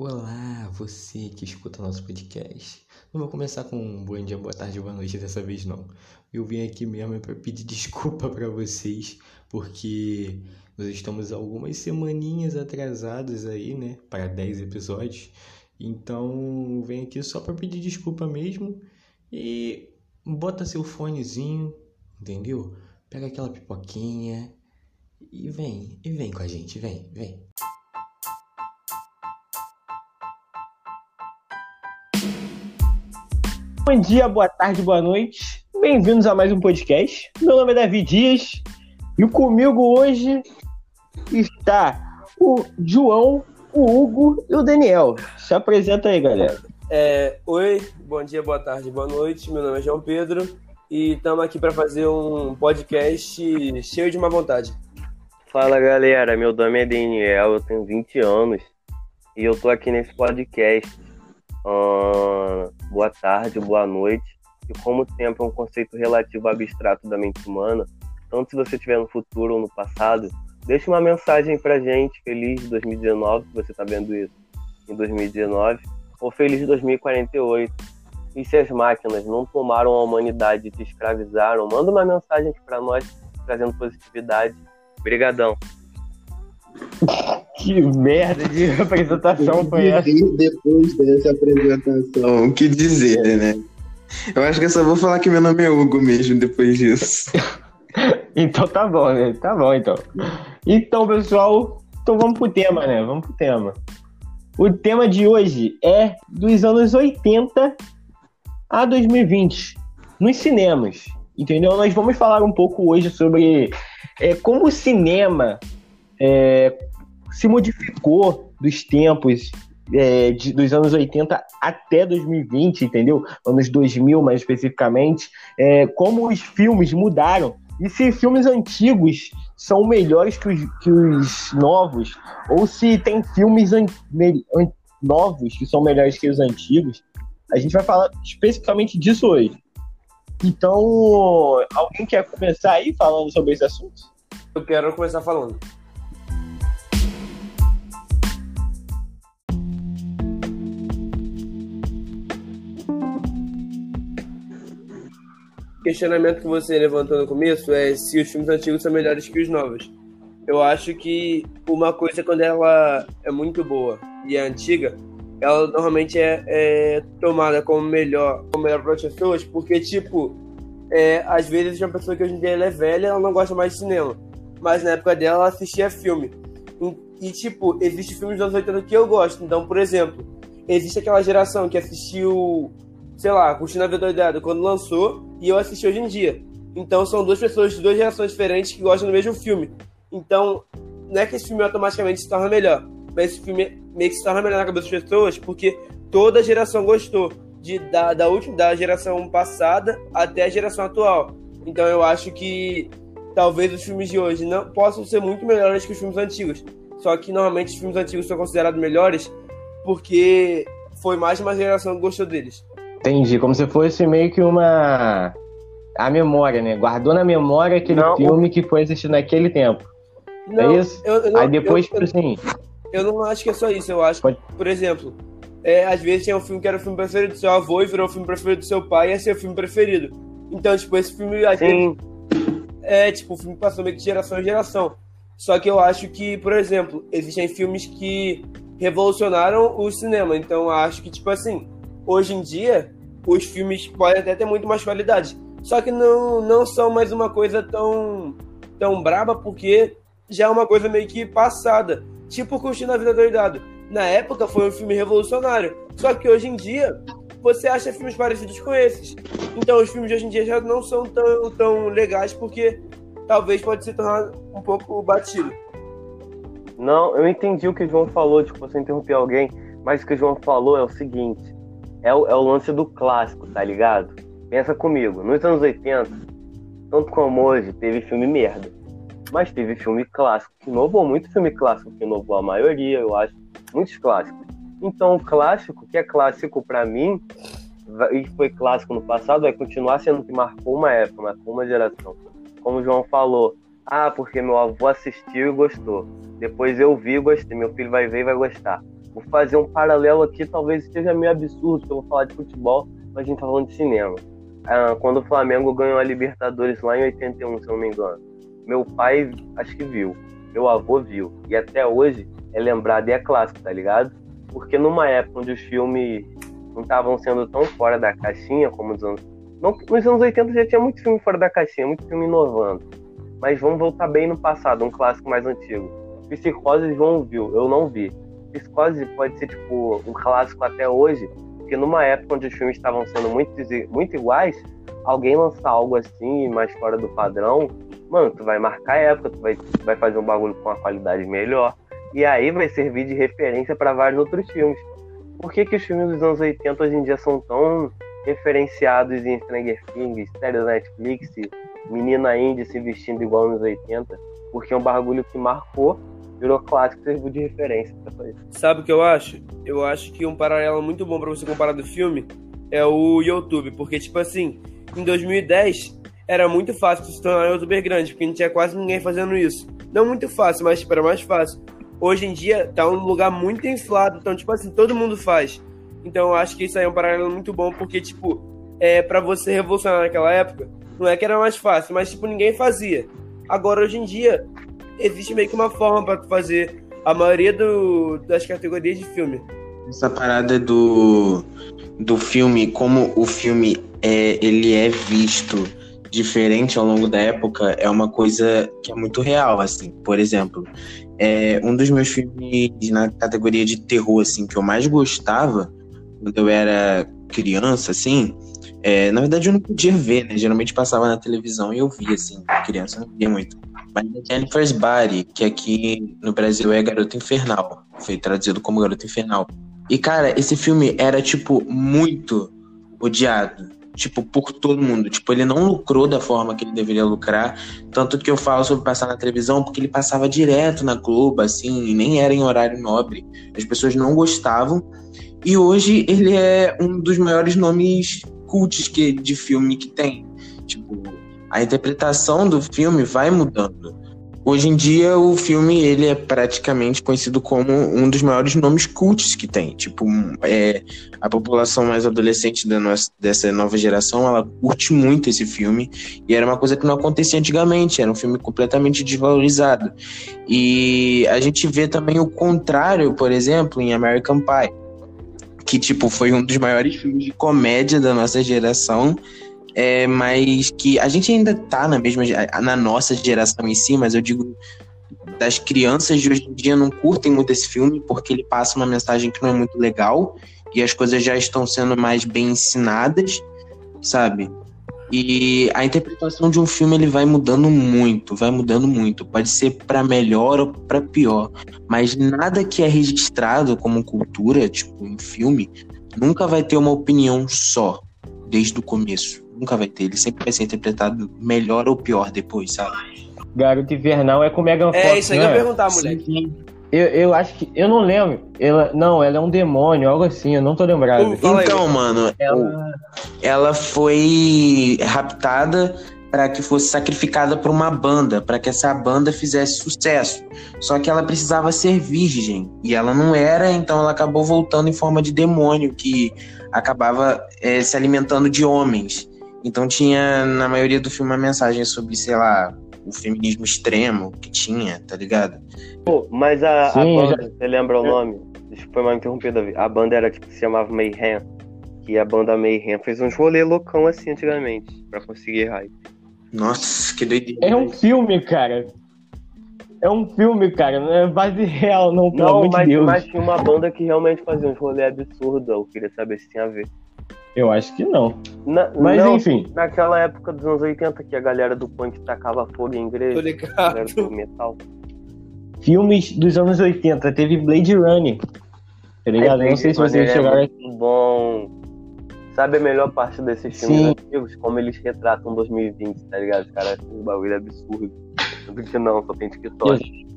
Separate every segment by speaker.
Speaker 1: Olá, você que escuta nosso podcast. Não vou começar com um bom dia, boa tarde, boa noite dessa vez não. Eu vim aqui mesmo para pedir desculpa para vocês, porque nós estamos algumas semaninhas atrasados aí, né, para 10 episódios. Então, vem aqui só para pedir desculpa mesmo e bota seu fonezinho, entendeu? Pega aquela pipoquinha e vem, e vem com a gente, vem, vem.
Speaker 2: Bom dia, boa tarde, boa noite. Bem-vindos a mais um podcast. Meu nome é Davi Dias e comigo hoje está o João, o Hugo e o Daniel. Se apresenta aí, galera.
Speaker 3: É, oi, bom dia, boa tarde, boa noite. Meu nome é João Pedro e estamos aqui para fazer um podcast cheio de má vontade.
Speaker 4: Fala galera, meu nome é Daniel, eu tenho 20 anos e eu tô aqui nesse podcast Uh, boa tarde, boa noite. E como o tempo é um conceito relativo abstrato da mente humana, tanto se você estiver no futuro ou no passado, deixe uma mensagem pra gente, feliz 2019, se você está vendo isso em 2019, ou feliz 2048. E se as máquinas não tomaram a humanidade e te escravizaram, manda uma mensagem aqui para nós, trazendo positividade. Obrigadão.
Speaker 2: Que merda de apresentação foi essa?
Speaker 5: Depois dessa apresentação, o que dizer, né? Eu acho que eu só vou falar que meu nome é Hugo mesmo depois disso.
Speaker 2: então tá bom, né? Tá bom, então. Então, pessoal, então vamos pro tema, né? Vamos pro tema. O tema de hoje é dos anos 80 a 2020, nos cinemas, entendeu? Nós vamos falar um pouco hoje sobre é, como o cinema é, se modificou dos tempos é, de, dos anos 80 até 2020, entendeu? Anos 2000, mais especificamente, é, como os filmes mudaram. E se filmes antigos são melhores que os, que os novos, ou se tem filmes an, an, novos que são melhores que os antigos, a gente vai falar especificamente disso hoje. Então, alguém quer começar aí falando sobre esse assunto?
Speaker 3: Eu quero começar falando. Questionamento que você levantou no começo é se os filmes antigos são melhores que os novos. Eu acho que uma coisa, quando ela é muito boa e é antiga, ela normalmente é, é tomada como melhor, como melhor para as pessoas, porque, tipo, é, às vezes uma pessoa que hoje em dia é velha, ela não gosta mais de cinema. Mas na época dela, ela assistia filme. E, tipo, existe filmes dos anos 80 que eu gosto. Então, por exemplo, existe aquela geração que assistiu sei lá, curtindo a vida doidada quando lançou e eu assisti hoje em dia. Então são duas pessoas de duas gerações diferentes que gostam do mesmo filme. Então, não é que esse filme automaticamente se torna melhor, mas esse filme meio que se torna melhor na cabeça das pessoas porque toda geração gostou de, da, da última da geração passada até a geração atual. Então eu acho que talvez os filmes de hoje não possam ser muito melhores que os filmes antigos. Só que normalmente os filmes antigos são considerados melhores porque foi mais uma geração que gostou deles.
Speaker 2: Entendi, como se fosse meio que uma. A memória, né? Guardou na memória aquele
Speaker 3: Não,
Speaker 2: filme que foi assistido naquele tempo.
Speaker 3: Não,
Speaker 2: é isso?
Speaker 3: eu- eu
Speaker 2: Aí depois,
Speaker 3: eu-
Speaker 2: tipo assim.
Speaker 3: Eu não acho que é só isso, eu acho
Speaker 2: Pode-
Speaker 3: por exemplo, é, às vezes tinha um filme que era o filme preferido do seu avô e virou o filme preferido do seu pai e é seu filme preferido. Então, tipo, esse filme às vezes, é, tipo, o filme passou meio que de geração em geração. Só que eu acho que, por exemplo, existem filmes que revolucionaram o cinema. Então, eu acho que, tipo assim, hoje em dia, os filmes podem até ter muito mais qualidade. Só que não, não são mais uma coisa tão, tão braba, porque já é uma coisa meio que passada. Tipo Curtindo a Vida Doidado. Na época foi um filme revolucionário. Só que hoje em dia, você acha filmes parecidos com esses. Então os filmes de hoje em dia já não são tão, tão legais, porque talvez pode se tornar um pouco batido.
Speaker 4: não, eu entendi o que o João falou, tipo, você interrompeu alguém, mas o que o João falou é o seguinte: é o, é o lance do clássico, tá ligado? Pensa comigo, nos anos 80, tanto como hoje, teve filme merda. Mas teve filme clássico que inovou, muito filme clássico que inovou a maioria, eu acho, muitos clássicos. Então, o clássico, que é clássico pra mim, e foi clássico no passado, vai continuar sendo que marcou uma época, marcou uma geração. Como o João falou, ah, porque meu avô assistiu e gostou. Depois eu vi e gostei, meu filho vai ver e vai gostar. Vou fazer um paralelo aqui, talvez esteja meio absurdo, porque eu vou falar de futebol, mas a gente tá falando de cinema. Ah, quando o Flamengo ganhou a Libertadores lá em 81, se eu não me engano. Meu pai, acho que viu. Meu avô viu. E até hoje é lembrado e é clássico, tá ligado? Porque numa época onde os filmes não estavam sendo tão fora da caixinha como nos anos. Não, nos anos 80 já tinha muito filme fora da caixinha, muito filme inovando. Mas vamos voltar bem no passado, um clássico mais antigo. Psicose João viu, eu não vi. Psicose pode ser tipo um clássico até hoje, porque numa época onde os filmes estavam sendo muito, muito iguais, alguém lançar algo assim, mais fora do padrão, mano, tu vai marcar a época, tu vai, tu vai fazer um bagulho com uma qualidade melhor. E aí vai servir de referência para vários outros filmes. Por que, que os filmes dos anos 80 hoje em dia são tão referenciados em Stranger Things, série da Netflix, menina indie se vestindo igual nos 80? Porque é um bagulho que marcou virou clássico, serviu de referência pra isso.
Speaker 3: Sabe o que eu acho? Eu acho que um paralelo muito bom para você comparar do filme é o YouTube, porque tipo assim, em 2010 era muito fácil se tornar um youtuber grande, porque não tinha quase ninguém fazendo isso. Não muito fácil, mas tipo, era mais fácil. Hoje em dia tá um lugar muito inflado, então tipo assim, todo mundo faz. Então eu acho que isso aí é um paralelo muito bom, porque tipo, é para você revolucionar naquela época, não é que era mais fácil, mas tipo, ninguém fazia. Agora hoje em dia, existe meio que uma forma para fazer a maioria do, das categorias de filme.
Speaker 5: Essa parada do, do filme, como o filme é, ele é visto diferente ao longo da época, é uma coisa que é muito real, assim. Por exemplo, é um dos meus filmes na categoria de terror, assim, que eu mais gostava quando eu era criança, assim, é, na verdade eu não podia ver, né? Geralmente passava na televisão e eu via, assim, criança, não via muito mas é Jennifer's Body, que aqui no Brasil é Garota Infernal. Foi traduzido como Garota Infernal. E, cara, esse filme era, tipo, muito odiado. Tipo, por todo mundo. Tipo, ele não lucrou da forma que ele deveria lucrar. Tanto que eu falo sobre passar na televisão, porque ele passava direto na Globo, assim, e nem era em horário nobre. As pessoas não gostavam. E hoje ele é um dos maiores nomes cultos que, de filme que tem. Tipo, a interpretação do filme vai mudando. Hoje em dia, o filme ele é praticamente conhecido como um dos maiores nomes cultos que tem. Tipo, é, a população mais adolescente nossa, dessa nova geração, ela curte muito esse filme. E era uma coisa que não acontecia antigamente. Era um filme completamente desvalorizado. E a gente vê também o contrário, por exemplo, em American Pie. Que, tipo, foi um dos maiores filmes de comédia da nossa geração é, mas que a gente ainda tá na mesma na nossa geração em si, mas eu digo das crianças de hoje em dia não curtem muito esse filme porque ele passa uma mensagem que não é muito legal e as coisas já estão sendo mais bem ensinadas, sabe? E a interpretação de um filme ele vai mudando muito, vai mudando muito. Pode ser para melhor ou para pior, mas nada que é registrado como cultura, tipo um filme, nunca vai ter uma opinião só desde o começo nunca vai ter. Ele sempre vai ser interpretado melhor ou pior depois, sabe?
Speaker 2: Garoto Invernal é com Megan
Speaker 3: é
Speaker 2: Fox.
Speaker 3: É isso aí que eu ia é? perguntar, moleque.
Speaker 2: Sim. Eu, eu acho que. Eu não lembro. Ela, não, ela é um demônio, algo assim, eu não tô lembrado.
Speaker 5: Uh, então, mano, ela... ela foi raptada para que fosse sacrificada por uma banda, para que essa banda fizesse sucesso. Só que ela precisava ser virgem e ela não era, então ela acabou voltando em forma de demônio que acabava é, se alimentando de homens. Então tinha, na maioria do filme, uma mensagem sobre, sei lá, o feminismo extremo que tinha, tá ligado?
Speaker 4: Pô, mas a, Sim, a banda, já... você lembra o nome? Desculpa mal interrompido, Davi. A banda era tipo, se chamava Mayhem. Que a banda Mayhem fez uns rolê loucão assim antigamente, pra conseguir hype.
Speaker 5: Nossa, que doideira.
Speaker 2: É um filme, cara. É um filme, cara, não é base real, não, pelo
Speaker 4: não,
Speaker 2: amor
Speaker 4: mas,
Speaker 2: de Deus.
Speaker 4: Mas tinha uma banda que realmente fazia uns rolê absurdos, eu queria saber se tinha a ver.
Speaker 2: Eu acho que não.
Speaker 4: Na,
Speaker 2: Mas
Speaker 4: não,
Speaker 2: enfim.
Speaker 4: Naquela época dos anos 80 que a galera do punk tacava fogo em igreja. Tô ligado. A galera do metal.
Speaker 2: Filmes dos anos 80, teve Blade Runner. Tá ligado? É, não sei se vocês chegaram. É
Speaker 4: bom. Sabe a melhor parte desses filmes Sim. antigos? Como eles retratam 2020, tá ligado? Os caras um bagulho absurdo. Tudo que não, só tem TikTok.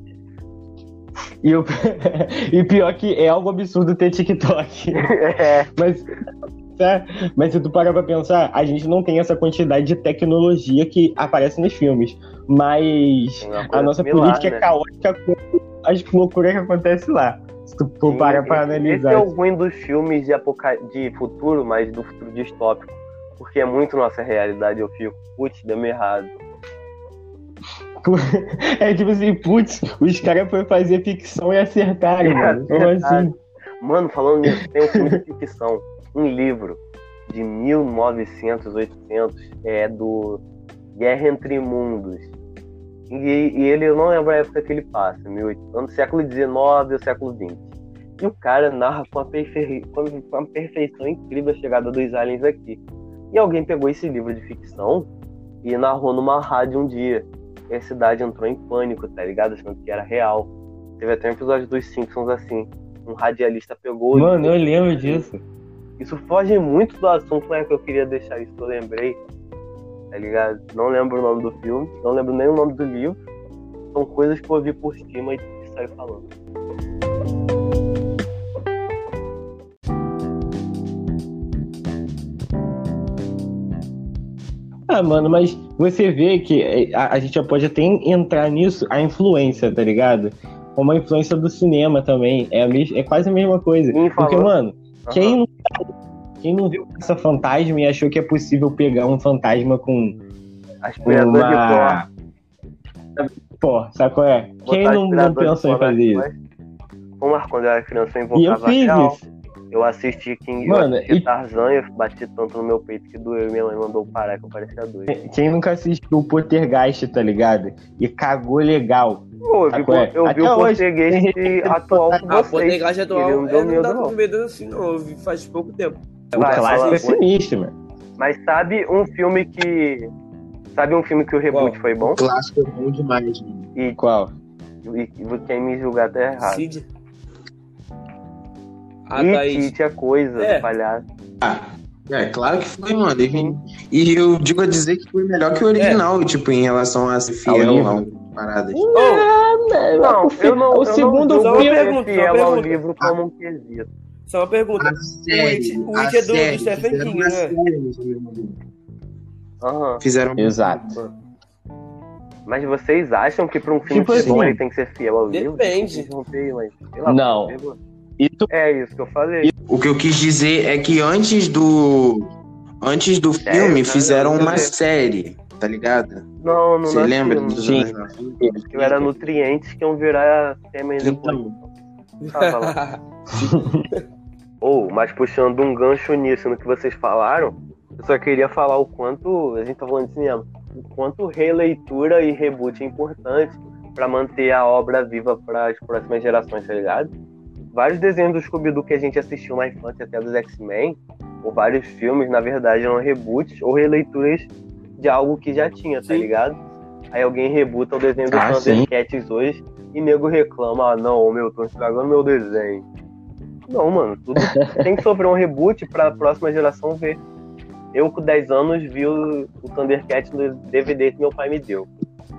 Speaker 2: E, o... e pior que é algo absurdo ter TikTok. É. Mas Mas se tu parar pra pensar, a gente não tem essa quantidade de tecnologia que aparece nos filmes. Mas a nossa similar, política é né? é caótica com as loucuras que acontecem lá. Se tu for parar pra
Speaker 4: Esse
Speaker 2: analisar.
Speaker 4: é o ruim dos filmes de, apoca... de futuro, mas do futuro distópico. Porque é muito nossa realidade. Eu fico, putz, deu errado.
Speaker 2: É tipo assim, putz, os caras foram fazer ficção e acertaram,
Speaker 4: É,
Speaker 2: mano. Como assim?
Speaker 4: Mano, falando nisso, tem um filme de ficção, um livro de 1900, 800, é do Guerra Entre Mundos. E, e ele, eu não lembro a época que ele passa, 1800, no século XIX ou século XX. E o cara narra com uma, perfe... com uma perfeição incrível a chegada dos aliens aqui. E alguém pegou esse livro de ficção e narrou numa rádio um dia. E a cidade entrou em pânico, tá ligado? Achando que era real. Teve até um episódio dos Simpsons assim. Um radialista pegou.
Speaker 2: Mano, eu lembro disso.
Speaker 4: Isso foge muito do assunto, mas é que eu queria deixar isso que eu lembrei. Tá ligado? Não lembro o nome do filme, não lembro nem o nome do livro. São coisas que eu ouvi por cima e saiu falando.
Speaker 2: Ah, mano, mas você vê que a, a gente já pode até entrar nisso, a influência, tá ligado? Como a influência do cinema também. É, a é quase a mesma coisa. Porque, mano, Quem não, quem não viu essa fantasma e achou que é possível pegar um fantasma com
Speaker 4: de pó.
Speaker 2: uma. Pô, sabe qual é? Quem
Speaker 4: botar
Speaker 2: não, não
Speaker 4: de
Speaker 2: pensou em fazer isso?
Speaker 4: mas quando eu era criança eu
Speaker 2: E eu
Speaker 4: invocava
Speaker 2: fiz isso.
Speaker 4: Eu assisti King
Speaker 2: Mano,
Speaker 4: eu assisti
Speaker 2: e-
Speaker 4: Tarzan e eu bati tanto no meu peito que doeu. Minha mãe mandou parar que eu parecia doido.
Speaker 2: Quem nunca assistiu o Poltergeist, tá ligado? E cagou legal.
Speaker 4: Pô, eu vi,
Speaker 2: qual é?
Speaker 4: eu vi o
Speaker 2: hoje,
Speaker 4: português
Speaker 2: tem-
Speaker 4: atual com
Speaker 3: Ah,
Speaker 4: vocês.
Speaker 3: Poltergeist
Speaker 4: Ele
Speaker 3: atual
Speaker 4: não deu
Speaker 3: é, não dá
Speaker 4: não.
Speaker 3: assim, não. Eu vi faz pouco tempo.
Speaker 2: O
Speaker 4: Vai,
Speaker 2: clássico é sinistro, mano.
Speaker 4: Mas sabe um filme que. Sabe um filme que o reboot
Speaker 3: Qual?
Speaker 4: foi bom?
Speaker 5: O clássico é bom demais, mano.
Speaker 4: E,
Speaker 2: Qual?
Speaker 4: e, quem me julgar tá errado.
Speaker 3: Cid. Ah,
Speaker 4: e. Kit é coisa
Speaker 3: É.
Speaker 4: palhaço.
Speaker 5: É, claro que foi, mano. E, e eu digo a dizer que foi melhor que o original, tipo, em relação a ser
Speaker 2: Ao
Speaker 5: fiel
Speaker 2: livro.
Speaker 5: Paradas.
Speaker 4: Não, eu não.
Speaker 2: o
Speaker 4: eu
Speaker 2: segundo
Speaker 4: não, filme
Speaker 3: pergunta,
Speaker 4: é ao
Speaker 3: pergunta.
Speaker 4: livro como um quesito.
Speaker 3: Só uma pergunta.
Speaker 5: A série,
Speaker 3: o It é do- do
Speaker 5: série,
Speaker 3: Stephen
Speaker 5: fizeram
Speaker 3: King, né?
Speaker 5: série.
Speaker 4: Aham.
Speaker 5: Fizeram
Speaker 2: Exato.
Speaker 4: Mas vocês acham que pra um filme
Speaker 2: Tipo
Speaker 4: bom
Speaker 2: assim,
Speaker 4: ele tem que ser fiel ao livro?
Speaker 3: depende.
Speaker 4: Interromper, mas, lá,
Speaker 2: Não. Isso
Speaker 4: É isso que eu falei.
Speaker 5: O que eu quis dizer é que antes do antes do
Speaker 4: Sério,
Speaker 5: filme
Speaker 4: cara?
Speaker 5: fizeram uma série, tá ligado?
Speaker 4: Não, não
Speaker 5: Você
Speaker 4: nasci,
Speaker 5: lembra
Speaker 4: não.
Speaker 5: dos
Speaker 2: Sim.
Speaker 5: anos 90?
Speaker 4: Eu era nutrientes que iam virar sêmen depois.
Speaker 5: Então,
Speaker 4: Tava lá. Ou, mas puxando um gancho nisso, no que vocês falaram, eu só queria falar o quanto, a gente tá falando de cinema, o quanto releitura e reboot é importante pra manter a obra viva para as próximas gerações, tá ligado? Vários desenhos do Scooby-Doo que a gente assistiu na infância, até dos X-Men, ou vários filmes, na verdade, eram reboots ou releituras de algo que já tinha, tá
Speaker 3: Sim.
Speaker 4: ligado? Aí alguém rebuta o desenho dos
Speaker 2: Ah.
Speaker 4: Thundercats hoje e nego reclama, ah não, meu, tô estragando meu desenho. Não, mano, tudo tem que sofrer um reboot pra próxima geração ver. Eu com 10 anos vi o, o Thundercats no DVD que meu pai me deu.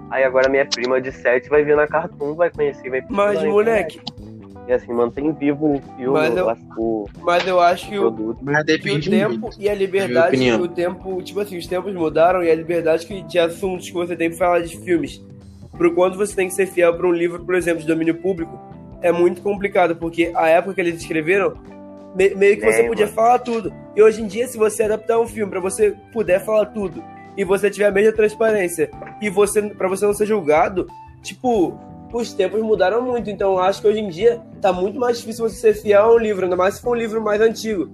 Speaker 4: Aí agora minha prima de 7 vai ver na Cartoon, vai conhecer, vai
Speaker 3: Mas, moleque.
Speaker 4: E assim, mantém vivo o filme,
Speaker 3: Mas eu-
Speaker 4: o,
Speaker 3: mas eu acho que o,
Speaker 4: produto.
Speaker 5: mas
Speaker 3: que o tempo
Speaker 5: muito.
Speaker 3: e a liberdade,
Speaker 5: opinião.
Speaker 3: o tempo, tipo assim, os tempos mudaram e a liberdade que, de assuntos que você tem pra falar de filmes, pro quanto você tem que ser fiel pra um livro, por exemplo, de domínio público, é muito complicado, porque a época que eles escreveram, me- meio que você
Speaker 4: É,
Speaker 3: podia
Speaker 4: mano.
Speaker 3: falar tudo. E hoje em dia, se você adaptar um filme pra você puder falar tudo, e você tiver a mesma transparência, e você para você não ser julgado, tipo, os tempos mudaram muito. Então, eu acho que hoje em dia tá muito mais difícil você ser fiel a um livro, ainda mais se for um livro mais antigo.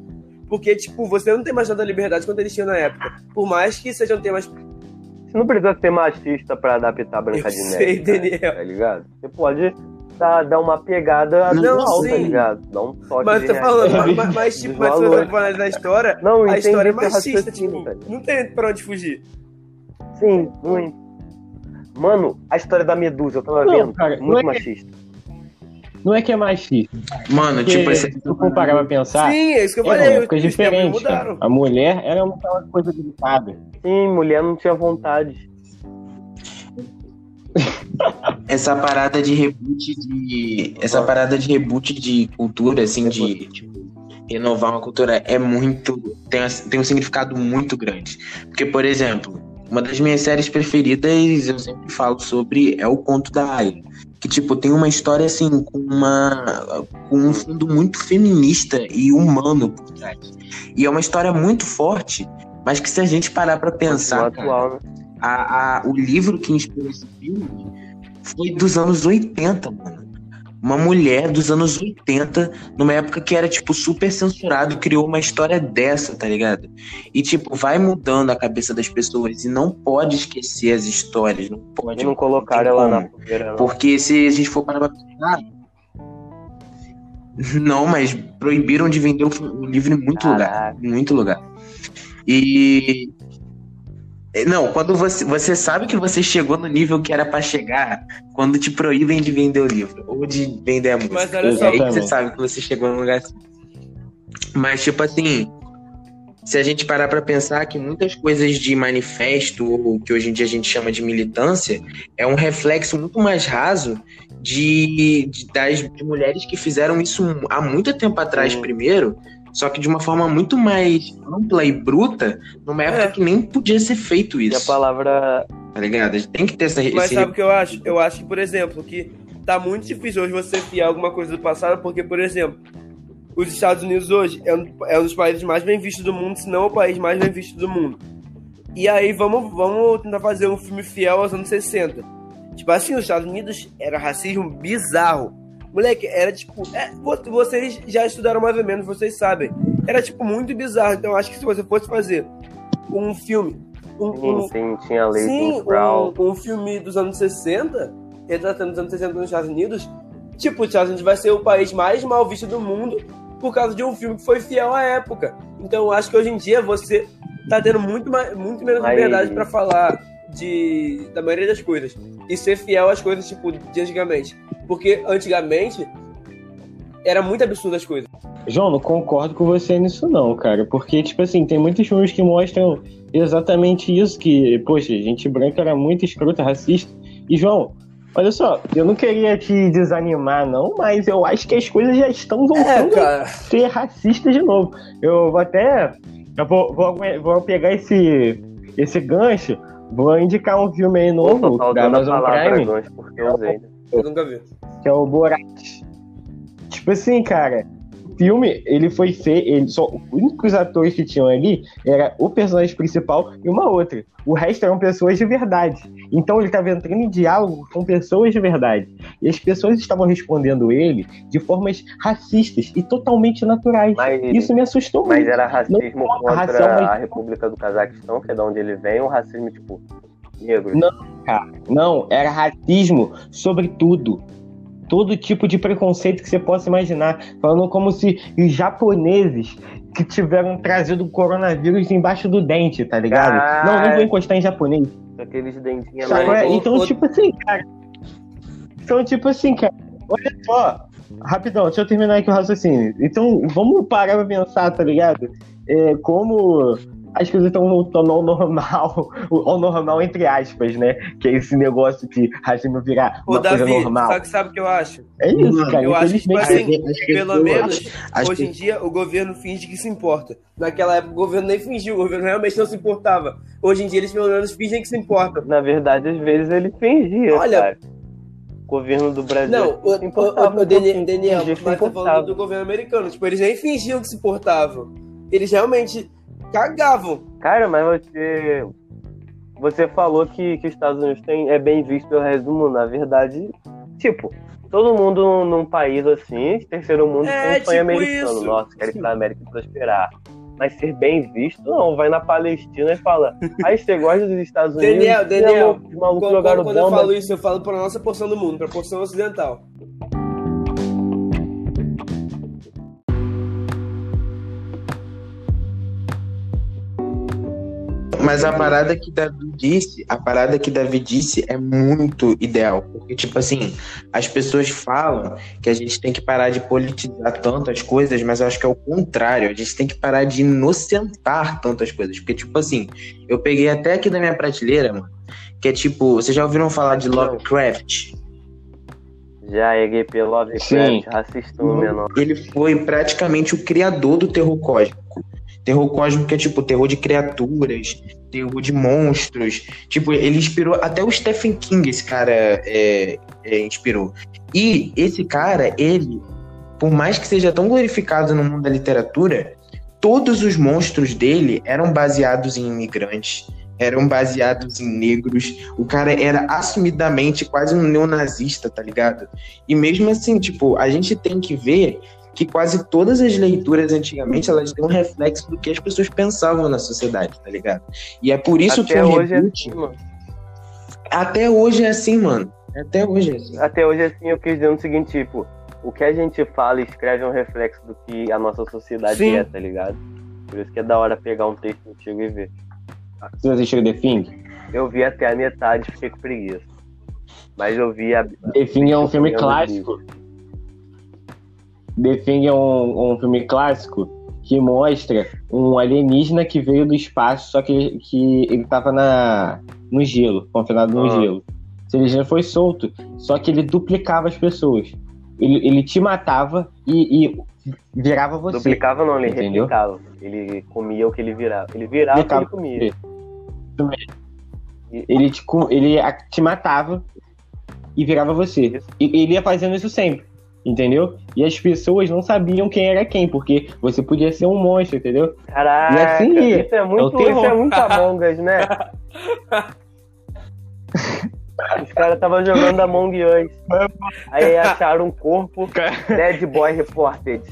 Speaker 3: Porque, tipo, você não tem mais tanta liberdade quanto eles tinham na época. Por mais que sejam temas.
Speaker 4: Você não precisa ser machista pra adaptar Branca
Speaker 3: Eu
Speaker 4: de
Speaker 3: sei,
Speaker 4: Neve. cara,
Speaker 3: Daniel.
Speaker 4: Tá ligado? Você pode dar, dar uma pegada
Speaker 3: Não,
Speaker 4: visual,
Speaker 3: sim.
Speaker 4: tá ligado? Dar um toque
Speaker 3: Mas tô falando,
Speaker 4: realidade.
Speaker 3: mas, mas, tipo, mas se você for analisar a história,
Speaker 4: Não,
Speaker 3: a história é machista, tipo, não tem pra onde fugir.
Speaker 4: Sim, muito. Mano, a história da Medusa, eu tava
Speaker 2: Não,
Speaker 4: vendo.
Speaker 2: cara, não
Speaker 4: muito
Speaker 2: é que-
Speaker 4: machista.
Speaker 2: Não é que é machista.
Speaker 5: Mano,
Speaker 2: Porque,
Speaker 5: tipo, esse...
Speaker 2: se tu comparar pra pensar,
Speaker 3: Sim, é isso que eu
Speaker 2: é
Speaker 3: falei. tempos
Speaker 2: diferentes. cara.
Speaker 3: mudaram.
Speaker 2: A mulher era uma aquela coisa delicada.
Speaker 4: Sim, mulher não tinha vontade.
Speaker 5: essa parada de reboot de. Essa parada de reboot de cultura, assim, de tipo, renovar uma cultura é muito. Tem, tem um significado muito grande. Porque, por exemplo, uma das minhas séries preferidas, eu sempre falo sobre, é o Conto da Aya. que, tipo, tem uma história, assim, com, uma, com um fundo muito feminista e humano por trás. E é uma história muito forte, mas que se a gente parar pra pensar, cara, a, a- o livro que inspirou esse filme foi dos anos 80, mano. Uma mulher dos anos 80, numa época que era, tipo, super censurado, criou uma história dessa, tá ligado? E, tipo, vai mudando a cabeça das pessoas e não pode esquecer as histórias, não pode.
Speaker 4: E não colocaram
Speaker 5: tem
Speaker 4: ela
Speaker 5: como.
Speaker 4: na fogueira, não.
Speaker 5: Porque se a gente for parar pra pensar. Não, mas proibiram de vender o, livro em muito lugar.
Speaker 4: Caraca.
Speaker 5: Em muito lugar. E. Não, quando você, você sabe que você chegou no nível que era pra chegar quando te proíbem de vender o livro ou de vender a música.
Speaker 3: Mas olha
Speaker 5: É
Speaker 3: só,
Speaker 5: aí que você sabe que você chegou num lugar assim. Mas, tipo assim, se a gente parar pra pensar que muitas coisas de manifesto, ou que hoje em dia a gente chama de militância, é um reflexo muito mais raso de, de- das de mulheres que fizeram isso há muito tempo atrás
Speaker 4: Sim.
Speaker 5: primeiro, só que de uma forma muito mais ampla e bruta, numa época
Speaker 3: É.
Speaker 5: que nem podia ser feito
Speaker 4: E a
Speaker 5: isso.
Speaker 4: palavra.
Speaker 5: Tá ligado? A gente tem que ter essa,
Speaker 3: Mas
Speaker 5: esse
Speaker 3: sabe o que eu acho? Eu acho que, por exemplo, que tá muito difícil hoje você fiar alguma coisa do passado, porque, por exemplo, os Estados Unidos hoje é um, é um dos países mais bem vistos do mundo, se não o país mais bem visto do mundo. E aí vamos, vamos tentar fazer um filme fiel aos anos 60. Tipo assim, os Estados Unidos era racismo bizarro. Moleque, era tipo. é, vo- vocês já estudaram mais ou menos, vocês sabem. Era tipo muito bizarro. Então acho que se você fosse fazer um filme. Um, um-
Speaker 4: Sim, tinha lei
Speaker 3: Sim, um, um filme dos anos 60, retratando os anos 60 nos Estados Unidos, tipo, os Estados Unidos vai ser o país mais mal visto do mundo por causa de um filme que foi fiel à época. Então acho que hoje em dia você tá tendo muito, mais, muito menos
Speaker 4: Mas-
Speaker 3: liberdade pra falar de, da maioria das coisas. E ser fiel às coisas, tipo, de antigamente. Porque antigamente era muito absurdo as coisas.
Speaker 2: João, não concordo com você nisso não, cara. Porque, tipo assim, tem muitos filmes que mostram exatamente isso, que, poxa, gente branca era muito escrota, racista. E, João, olha só, eu não queria te desanimar, não, mas eu acho que as coisas já estão
Speaker 3: É,
Speaker 2: voltando a
Speaker 3: cara.
Speaker 2: ser racistas de novo. Eu vou até. Eu vou, vou, vou pegar esse, esse gancho, vou indicar um filme aí novo
Speaker 4: tô
Speaker 2: da
Speaker 4: a
Speaker 2: Amazon
Speaker 4: palavra
Speaker 2: Prime.
Speaker 4: gancho porque eu usei.
Speaker 3: Eu nunca vi.
Speaker 2: que é o Borat. Tipo assim, cara, o filme, ele foi feito, ele só, os únicos atores que tinham ali era o personagem principal e uma outra. O resto eram pessoas de verdade. Então ele estava entrando em diálogo com pessoas de verdade. E as pessoas estavam respondendo ele de formas racistas e totalmente naturais.
Speaker 4: Mas,
Speaker 2: Isso me assustou
Speaker 4: mas
Speaker 2: muito.
Speaker 4: era racismo
Speaker 2: Não,
Speaker 4: contra
Speaker 2: racial, mas-
Speaker 4: a República do Cazaquistão, que é de onde ele vem, ou racismo, tipo, negro?
Speaker 2: Não. Não, era racismo sobre tudo. Todo tipo de preconceito que você possa imaginar. Falando como se os japoneses que tiveram trazido o coronavírus embaixo do dente, tá ligado? Não, não vou encostar em japonês.
Speaker 4: Aqueles dentinhos
Speaker 2: qual é? Então, tipo assim, cara. Então, tipo assim, cara. Olha só. Rapidão, deixa eu terminar aqui o raciocínio. Então, vamos parar pra pensar, tá ligado? É, como as coisas estão voltando ao normal, ao normal entre aspas, né? Que é esse negócio de racismo virar
Speaker 3: Ô,
Speaker 2: uma coisa
Speaker 3: Davi,
Speaker 2: normal.
Speaker 3: sabe, sabe o que eu acho?
Speaker 2: É isso,
Speaker 5: Mano,
Speaker 2: cara.
Speaker 3: eu acho que, tipo assim,
Speaker 5: as
Speaker 3: Pelo
Speaker 5: pessoas-
Speaker 3: menos,
Speaker 5: as
Speaker 3: hoje em dia, o governo finge que se importa. Naquela época, o governo nem fingiu, o governo realmente não se importava. Hoje em dia, eles pelo menos fingem que se importam.
Speaker 4: Na verdade, às vezes ele fingia,
Speaker 3: Olha-
Speaker 4: cara. O governo do Brasil.
Speaker 3: Não, o, o, o, Daniel, Daniel mas
Speaker 4: que
Speaker 3: tá falando do governo americano. Tipo, eles nem fingiam que se importavam. Eles realmente cagavam.
Speaker 4: Cara, mas você. Você falou que, que os Estados Unidos tem, é bem visto pelo resto do mundo. Na verdade, tipo, todo mundo num país assim, terceiro mundo,
Speaker 3: É,
Speaker 4: tem um sonho
Speaker 3: tipo
Speaker 4: americano.
Speaker 3: isso.
Speaker 4: Nossa, quero ir pra América prosperar. Mas ser bem visto, não. Vai na Palestina e fala. Aí você gosta dos Estados Unidos.
Speaker 3: Daniel, Daniel,
Speaker 4: os malucos
Speaker 3: Quando,
Speaker 4: jogaram
Speaker 3: quando eu
Speaker 4: bomba.
Speaker 3: falo isso, eu falo pra nossa porção do mundo, pra porção ocidental.
Speaker 5: Mas a parada que Davi disse, a parada que Davi disse é muito ideal. Porque, tipo assim, as pessoas falam que a gente tem que parar de politizar tanto as coisas, mas eu acho que é o contrário. A gente tem que parar de inocentar tantas coisas. Porque, tipo assim, eu peguei até aqui da minha prateleira, mano, que é tipo, vocês já ouviram falar de Lovecraft?
Speaker 4: Já EGP Lovecraft,
Speaker 2: Sim.
Speaker 4: racista menor.
Speaker 5: Ele foi praticamente o criador do terror cósmico. Terror cósmico é tipo terror de criaturas, terror de monstros. Tipo, ele inspirou até o Stephen King, esse cara é, é, inspirou. E esse cara, ele, por mais que seja tão glorificado no mundo da literatura, todos os monstros dele eram baseados em imigrantes, eram baseados em negros. O cara era assumidamente quase um neonazista, tá ligado? E mesmo assim, tipo, a gente tem que ver que quase todas as leituras antigamente elas têm um reflexo do que as pessoas pensavam na sociedade, tá ligado? E é por isso
Speaker 4: Até
Speaker 5: que o
Speaker 4: hoje é assim, mano.
Speaker 5: até hoje é assim, mano. Até hoje é assim.
Speaker 4: Até hoje, assim, eu quis dizer o seguinte, tipo, o que a gente fala e escreve é um reflexo do que a nossa sociedade
Speaker 3: Sim.
Speaker 4: é, tá ligado? Por isso que é da hora pegar um texto antigo e ver.
Speaker 2: Você assistiu The Thing?
Speaker 4: Eu vi até a metade e fiquei com preguiça. Mas eu vi a.
Speaker 2: The Thing é um filme
Speaker 4: vi.
Speaker 2: The Thing é um, um filme clássico que mostra um alienígena que veio do espaço, só que, que ele tava na, no gelo, confinado no
Speaker 4: Ah.
Speaker 2: gelo. Esse alienígena foi solto, só que ele duplicava as pessoas. Ele, ele te matava e, e virava você.
Speaker 4: Duplicava não, ele
Speaker 2: Entendeu?
Speaker 4: replicava. Ele comia o que ele virava. Ele virava o que ele comia.
Speaker 2: Ele te, ele te matava e virava você.
Speaker 4: Isso.
Speaker 2: E ele ia fazendo isso sempre, entendeu? E as pessoas não sabiam quem era quem, porque você podia ser um monstro, entendeu?
Speaker 4: Caraca,
Speaker 2: E assim
Speaker 4: isso é muito,
Speaker 2: É
Speaker 4: isso é muito Among Us, né? Os caras estavam jogando Among Us. Aí acharam um corpo Dead Boy Reported.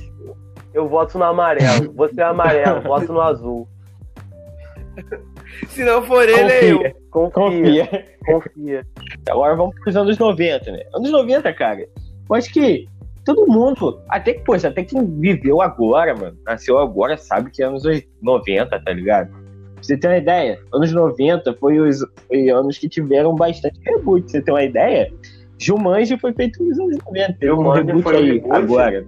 Speaker 4: Eu voto no amarelo. Você é amarelo, voto no azul.
Speaker 3: Se não for ele, é eu.
Speaker 4: Confia,
Speaker 2: Confia.
Speaker 4: confia.
Speaker 2: Agora vamos pros anos 90, né? Anos 90, cara. Eu acho que todo mundo, até que, poxa, até quem viveu agora, mano, nasceu agora, sabe que é anos 90, tá ligado? Pra você ter uma ideia, anos 90 foi os foi anos que tiveram bastante reboot. Pra você ter uma ideia, Jumanji foi feito nos anos 90. Teve um reboot aí,
Speaker 4: reboot?
Speaker 2: agora.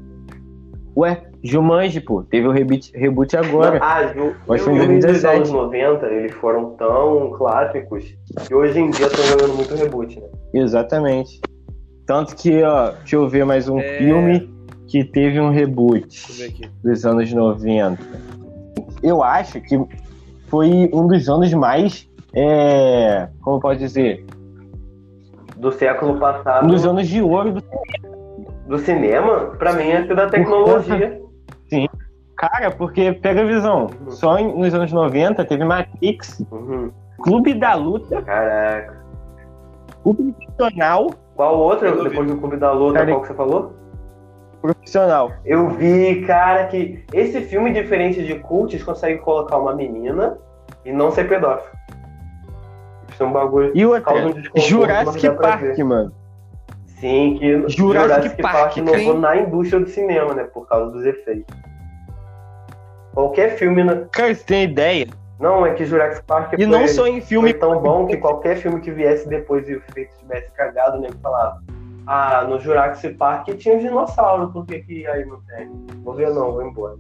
Speaker 2: Ué, Jumanji, pô, teve o reboot, reboot agora.
Speaker 4: Ah, Ju,
Speaker 2: Mas
Speaker 4: os
Speaker 2: foi em 2017.
Speaker 4: anos 90, eles foram tão clássicos que hoje em dia estão jogando muito reboot, né?
Speaker 2: Exatamente. Tanto que, ó, deixa eu ver mais um
Speaker 3: É.
Speaker 2: filme que teve um reboot.
Speaker 3: Deixa eu ver aqui.
Speaker 2: dos anos 90. Eu acho que foi um dos anos mais. É, como pode dizer?
Speaker 4: Do século passado,
Speaker 2: Um dos anos de ouro do
Speaker 4: do cinema, pra mim é da tecnologia.
Speaker 2: cara, porque pega a visão. Só em- nos anos 90 teve Matrix,
Speaker 4: Uhum.
Speaker 2: Clube da Luta,
Speaker 4: Caraca.
Speaker 2: Clube Profissional,
Speaker 4: Qual outro,
Speaker 3: Eu não vi.
Speaker 4: depois do Clube da Luta,
Speaker 2: Cara,
Speaker 4: qual que você falou?
Speaker 2: Profissional.
Speaker 4: Eu vi, cara, que esse filme, diferente de Cults, consegue colocar uma menina e não ser pedófilo. Isso é um bagulho.
Speaker 2: E outra,
Speaker 4: Causa um
Speaker 2: Jurassic Park, mano.
Speaker 4: Sim, que
Speaker 2: Jurassic
Speaker 4: Jurassic
Speaker 2: Park,
Speaker 4: Park inovou
Speaker 3: sim.
Speaker 4: na indústria do cinema, né? Por causa dos efeitos. Qualquer filme, né?
Speaker 2: Cara, você tem ideia?
Speaker 4: Não, é que Jurassic Park
Speaker 2: E
Speaker 4: foi,
Speaker 2: não só em filme.
Speaker 4: tão bom que qualquer filme que viesse depois e o efeito tivesse cagado, né? Falava, ah, no Jurassic Park tinha um dinossauro, por que, que aí não tem? Vou ver não, vou embora.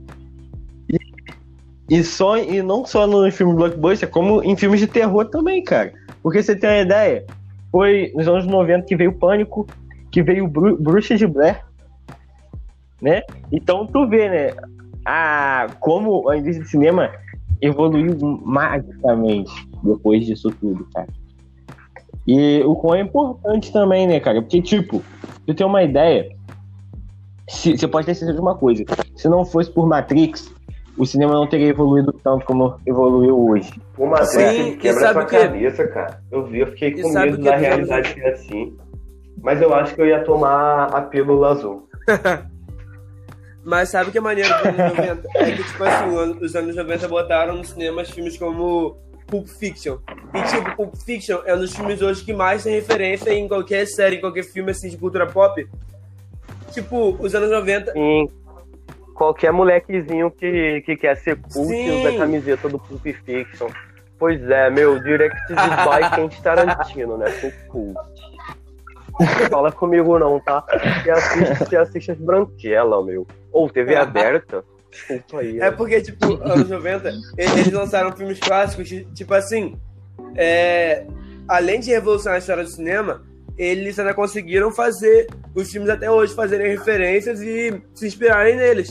Speaker 2: E, só, e não só no filme blockbuster, como em filmes de terror também, cara. Porque você tem uma ideia, foi nos anos 90 que veio o Pânico, que veio Bru Bruxa de Blair, né? Então tu vê, né? A, como a indústria de cinema evoluiu magicamente depois disso tudo, cara. E o quão é importante também, né, cara? Porque, tipo, tu tem uma ideia, se- você pode ter certeza de uma coisa, se não fosse por Matrix, o cinema não teria evoluído tanto como evoluiu hoje.
Speaker 4: O Matrix
Speaker 3: Sim,
Speaker 4: quebra sua
Speaker 3: o quê?
Speaker 4: cabeça, cara. Eu vi, eu fiquei com medo
Speaker 3: que
Speaker 4: da
Speaker 3: que
Speaker 4: realidade ser assim. Mas eu acho que eu ia tomar a pílula azul.
Speaker 3: Mas sabe o que é maneiro dos anos 90? É que, tipo assim, os anos 90 botaram no cinema filmes como Pulp Fiction. E, tipo, Pulp Fiction é um dos filmes hoje que mais tem referência em qualquer série, em qualquer filme, assim, de cultura pop. Tipo, os anos 90...
Speaker 4: Sim. Qualquer molequezinho que, que quer ser cult
Speaker 3: Sim.
Speaker 4: usa a camiseta do Pulp Fiction. Pois é, meu, direct by Quentin Tarantino, né? Sou cult. Fala comigo não, tá? Você assiste, você assiste as branquelas, meu. Ou TV aberta. Desculpa aí.
Speaker 3: É porque, tipo, anos 90, e- eles lançaram filmes clássicos, ti- tipo assim, é, além de revolucionar a história do cinema, eles ainda conseguiram fazer os filmes até hoje fazerem referências e se inspirarem neles.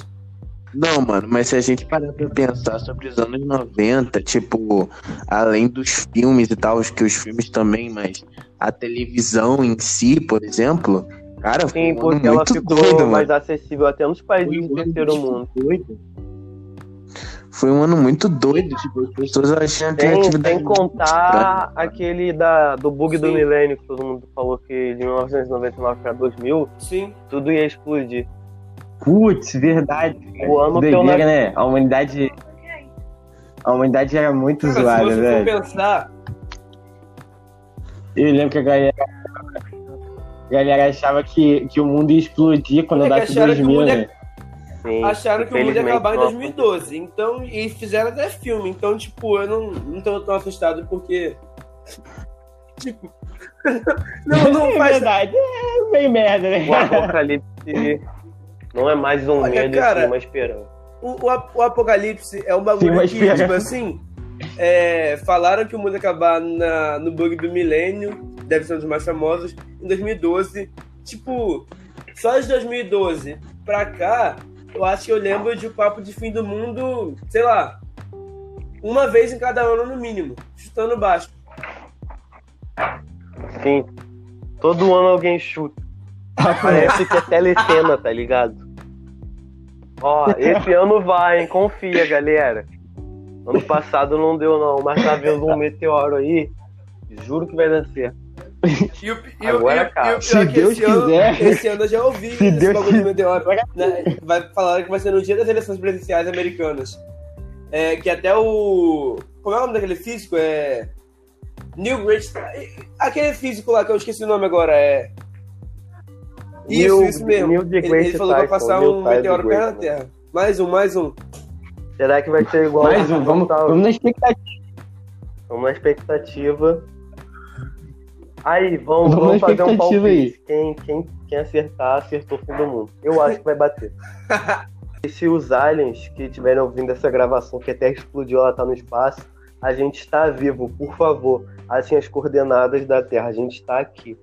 Speaker 5: Não, mano, mas se a gente parar pra pensar sobre os anos 90, tipo, além dos filmes e tal, que os filmes também, mas a televisão em si, por exemplo, cara, foi
Speaker 4: Sim,
Speaker 5: um ano
Speaker 4: porque ela
Speaker 5: muito
Speaker 4: ficou
Speaker 5: doido,
Speaker 4: mais
Speaker 5: mano.
Speaker 4: acessível até nos países
Speaker 5: Foi
Speaker 4: do terceiro mundo.
Speaker 5: doido. Foi um ano muito doido, tipo, as pessoas achando que a
Speaker 4: Sem, contar aquele da, do bug do
Speaker 3: Sim.
Speaker 4: milênio, que todo mundo falou que de 1999 pra 2000,
Speaker 3: Sim.
Speaker 4: tudo ia explodir.
Speaker 2: Putz, verdade.
Speaker 4: O ano
Speaker 2: Doideira, né? A humanidade. A humanidade era muito
Speaker 3: Cara, se
Speaker 2: zoada,
Speaker 3: você for
Speaker 2: velho.
Speaker 3: pensar,
Speaker 2: Eu lembro que a galera. A galera achava que, que o mundo ia explodir quando
Speaker 3: É o
Speaker 2: 2000,
Speaker 3: mundo ia-
Speaker 2: né?
Speaker 4: Sim,
Speaker 3: acharam que o mundo ia acabar em
Speaker 4: não
Speaker 3: 2012. Então, e fizeram até filme. Então, tipo, eu não, não tô tão assustado porque. Tipo. não, não
Speaker 2: é
Speaker 3: faz.
Speaker 2: verdade, é meio merda, né?
Speaker 4: O apocalipse não é mais um
Speaker 3: Olha,
Speaker 4: medo,
Speaker 3: cara,
Speaker 4: sim uma esperança.
Speaker 3: O, o, o Apocalipse é um bagulho que, tipo assim. é, falaram que o mundo ia acabar na, no bug do milênio, deve ser um dos mais famosos, em 2012. Tipo, só de 2012 pra cá, eu acho que eu lembro de um papo de fim do mundo, sei lá, uma vez em cada ano no mínimo, chutando baixo.
Speaker 4: Sim. Todo ano alguém chuta. Parece que é telecena, tá ligado? Ó, esse ano vai, hein? Confia, galera. Ano passado não deu, não, mas tá vendo um meteoro aí. Juro que vai dar certo.
Speaker 3: E o, e
Speaker 4: Agora,
Speaker 3: o, e o- e
Speaker 4: cara,
Speaker 3: o pior
Speaker 2: se
Speaker 3: é que
Speaker 2: Deus
Speaker 3: esse ano,
Speaker 2: quiser.
Speaker 3: esse ano eu já ouvi
Speaker 2: Se
Speaker 3: esse
Speaker 2: Deus
Speaker 3: bagulho do meteoro.
Speaker 2: quiser.
Speaker 3: né? Vai falar que vai ser no dia das eleições presidenciais americanas. É, que até o. Como é o nome daquele físico? É. Neil Great. Aquele físico lá que eu esqueci o nome agora. É. Isso,
Speaker 4: Neil-
Speaker 3: isso mesmo.
Speaker 4: Neil
Speaker 3: Ele, ele falou que vai passar um meteoro perto da Terra. Mais um, mais um.
Speaker 4: Será que vai ser igual
Speaker 2: Mais um, vamos,
Speaker 4: Vamos,
Speaker 2: vamos na expectativa.
Speaker 4: vamos na expectativa. Aí, vamos,
Speaker 2: Vamos
Speaker 4: vamos fazer um palpite. Quem, quem, quem acertar, acertou o fim do mundo. Eu acho que vai bater. e se os aliens que estiverem ouvindo essa gravação, que a Terra explodiu, ela tá no espaço, a gente está vivo, por favor. Achem as coordenadas da Terra, a gente está aqui.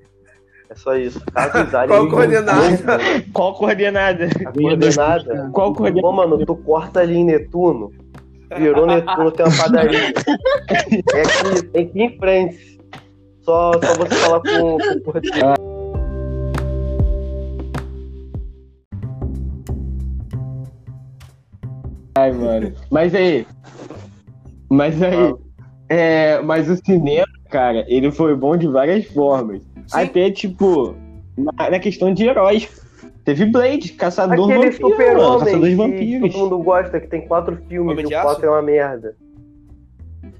Speaker 4: É só isso. Caso.
Speaker 3: Qual coordenada?
Speaker 2: Qual coordenada?
Speaker 4: A coordenada.
Speaker 2: Qual coordenada?
Speaker 4: Ô, mano, tu corta ali em Netuno, virou Netuno, tem uma padaria. É aqui, é aqui em frente. Só, só você falar com, com o porteiro.
Speaker 2: Ai, mano. Mas aí. Mas aí. É, mas o cinema, cara, ele foi bom de várias formas. Até, tipo, na, na questão de heróis. Teve Blade, Caçador
Speaker 4: Aquele
Speaker 2: Vampiro, mano,
Speaker 4: super-homem
Speaker 2: Caçador de
Speaker 4: que
Speaker 2: Vampiros.
Speaker 4: todo mundo gosta, que tem quatro filmes
Speaker 3: Homem
Speaker 4: e o quatro é uma merda.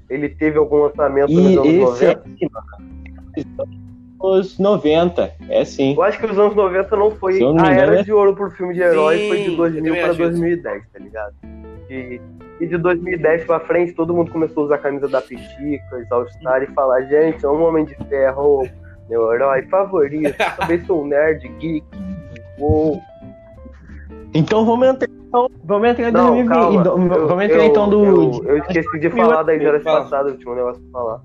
Speaker 4: Ele teve algum lançamento
Speaker 2: E
Speaker 4: nos anos
Speaker 2: esse
Speaker 4: 90?
Speaker 2: é os 90, é sim.
Speaker 4: Eu acho que os anos 90 não foi
Speaker 2: não
Speaker 4: a
Speaker 2: engano,
Speaker 4: era
Speaker 2: é-
Speaker 4: de ouro pro filme de herói,
Speaker 3: Sim,
Speaker 4: foi de
Speaker 3: eu
Speaker 4: 2000
Speaker 3: também
Speaker 4: pra
Speaker 3: acho isso.
Speaker 4: 2010, tá ligado? E, e de 2010 pra frente, todo mundo começou a usar a camisa da Pichicas, All Star e falar: gente, é um Homem de Ferro, meu herói favorito, também sou um nerd geek. Uou.
Speaker 2: Então vamos entrar, então, vamos entrar em
Speaker 4: Não,
Speaker 2: 2020.
Speaker 4: calma.
Speaker 2: então,
Speaker 4: Eu-
Speaker 2: vamos entrar
Speaker 4: eu-
Speaker 2: então do.
Speaker 4: Eu, eu esqueci de falar das eras
Speaker 3: Fala.
Speaker 4: passadas, eu tinha um negócio pra falar.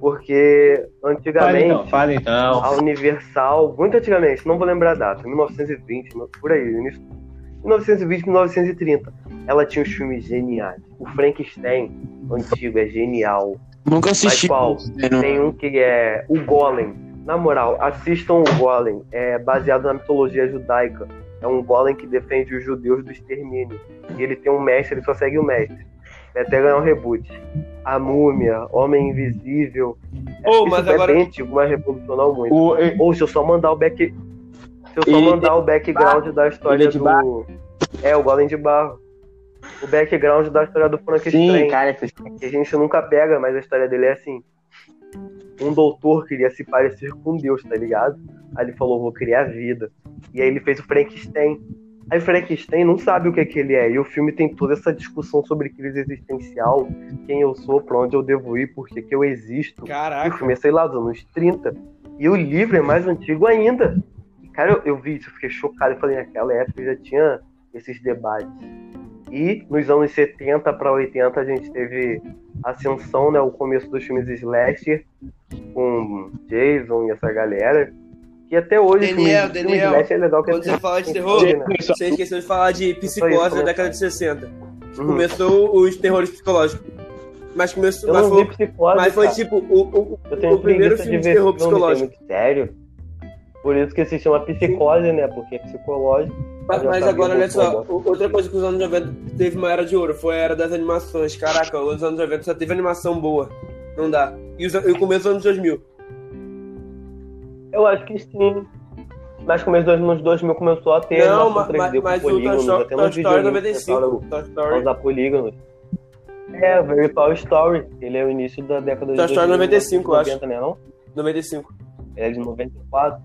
Speaker 4: Porque
Speaker 2: Fala
Speaker 4: antigamente.
Speaker 2: então, fala então.
Speaker 4: a Universal, muito antigamente, não vou lembrar a data, 1920, no- por aí, início- 1920, 1930. Ela tinha os filmes geniais. O Frankenstein, antigo, é genial.
Speaker 5: Nunca assisti.
Speaker 4: qual?
Speaker 5: né,
Speaker 4: Tem um que é o Golem. Na moral, assistam o Golem. É baseado na mitologia judaica. É um Golem que defende os judeus do extermínio. E ele tem um mestre, ele só segue o mestre. Vai até ganhar um reboot. A Múmia, Homem Invisível.
Speaker 3: Ô,
Speaker 4: Isso
Speaker 3: mas
Speaker 4: é
Speaker 3: agora-
Speaker 4: bem antigo, mas revolucionou muito.
Speaker 2: O,
Speaker 4: Ou se eu só mandar o back. Se eu só
Speaker 2: Ele-
Speaker 4: mandar o background da história
Speaker 2: é de
Speaker 4: do. É, o Golem de Barro. O background da história do Frankenstein.
Speaker 2: sim, cara, essas-
Speaker 4: Que a gente nunca pega, mas a história dele é assim. Um doutor queria se parecer com Deus, tá ligado? Aí ele falou, vou criar vida. E aí ele fez o Frankenstein. Aí o Frankenstein não sabe o que, é que ele é. E o filme tem toda essa discussão sobre crise existencial, quem eu sou, pra onde eu devo ir, por que, que eu existo. E o
Speaker 3: Caraca.
Speaker 4: filme é, sei lá, dos anos 30. E o livro é mais antigo ainda. E, cara, eu, eu vi isso, eu fiquei chocado. Eu falei, naquela época já tinha esses debates. E nos anos 70 para 80 a gente teve ascensão, né? O começo dos filmes slasher, com Jason e essa galera. que até hoje
Speaker 3: Daniel,
Speaker 4: filme, filme
Speaker 3: Daniel,
Speaker 4: de Slash é legal que
Speaker 3: Quando você fala de terror,
Speaker 2: Gente,
Speaker 3: você esqueceu de falar de psicose
Speaker 4: Isso aí,
Speaker 3: da década de 60.
Speaker 4: Uhum.
Speaker 3: Começou os terrores psicológicos. Mas começou.
Speaker 4: Eu
Speaker 3: Mas foi,
Speaker 4: psicose,
Speaker 3: mas foi
Speaker 4: cara.
Speaker 3: tipo o, o, o primeiro filme de
Speaker 4: ver
Speaker 3: terror
Speaker 4: filme é
Speaker 3: psicológico.
Speaker 4: muito sério. Por isso que se chama psicose, né? Porque é psicológico.
Speaker 3: Mas, mas agora, olha só, o- outra coisa que os anos 90 teve uma era de ouro foi a era das animações. Caraca, os anos 90 só teve animação boa. Não dá. E, os, o começo dos anos 2000.
Speaker 4: Eu acho que sim. Mas começo dos anos 2000 começou a ter
Speaker 3: não, mas,
Speaker 4: 3D
Speaker 3: mas
Speaker 4: com
Speaker 3: o Toy
Speaker 4: polígonos,
Speaker 3: Story,
Speaker 4: até
Speaker 3: Toy Story
Speaker 4: videogames
Speaker 3: 95.
Speaker 4: começaram
Speaker 3: Toy Story,
Speaker 4: usar polígonos. É, veio Toy Story. Ele é o início da década de
Speaker 3: Toy Story 95, eu acho.
Speaker 4: 90, né, não?
Speaker 3: 95.
Speaker 4: Ele é de 94.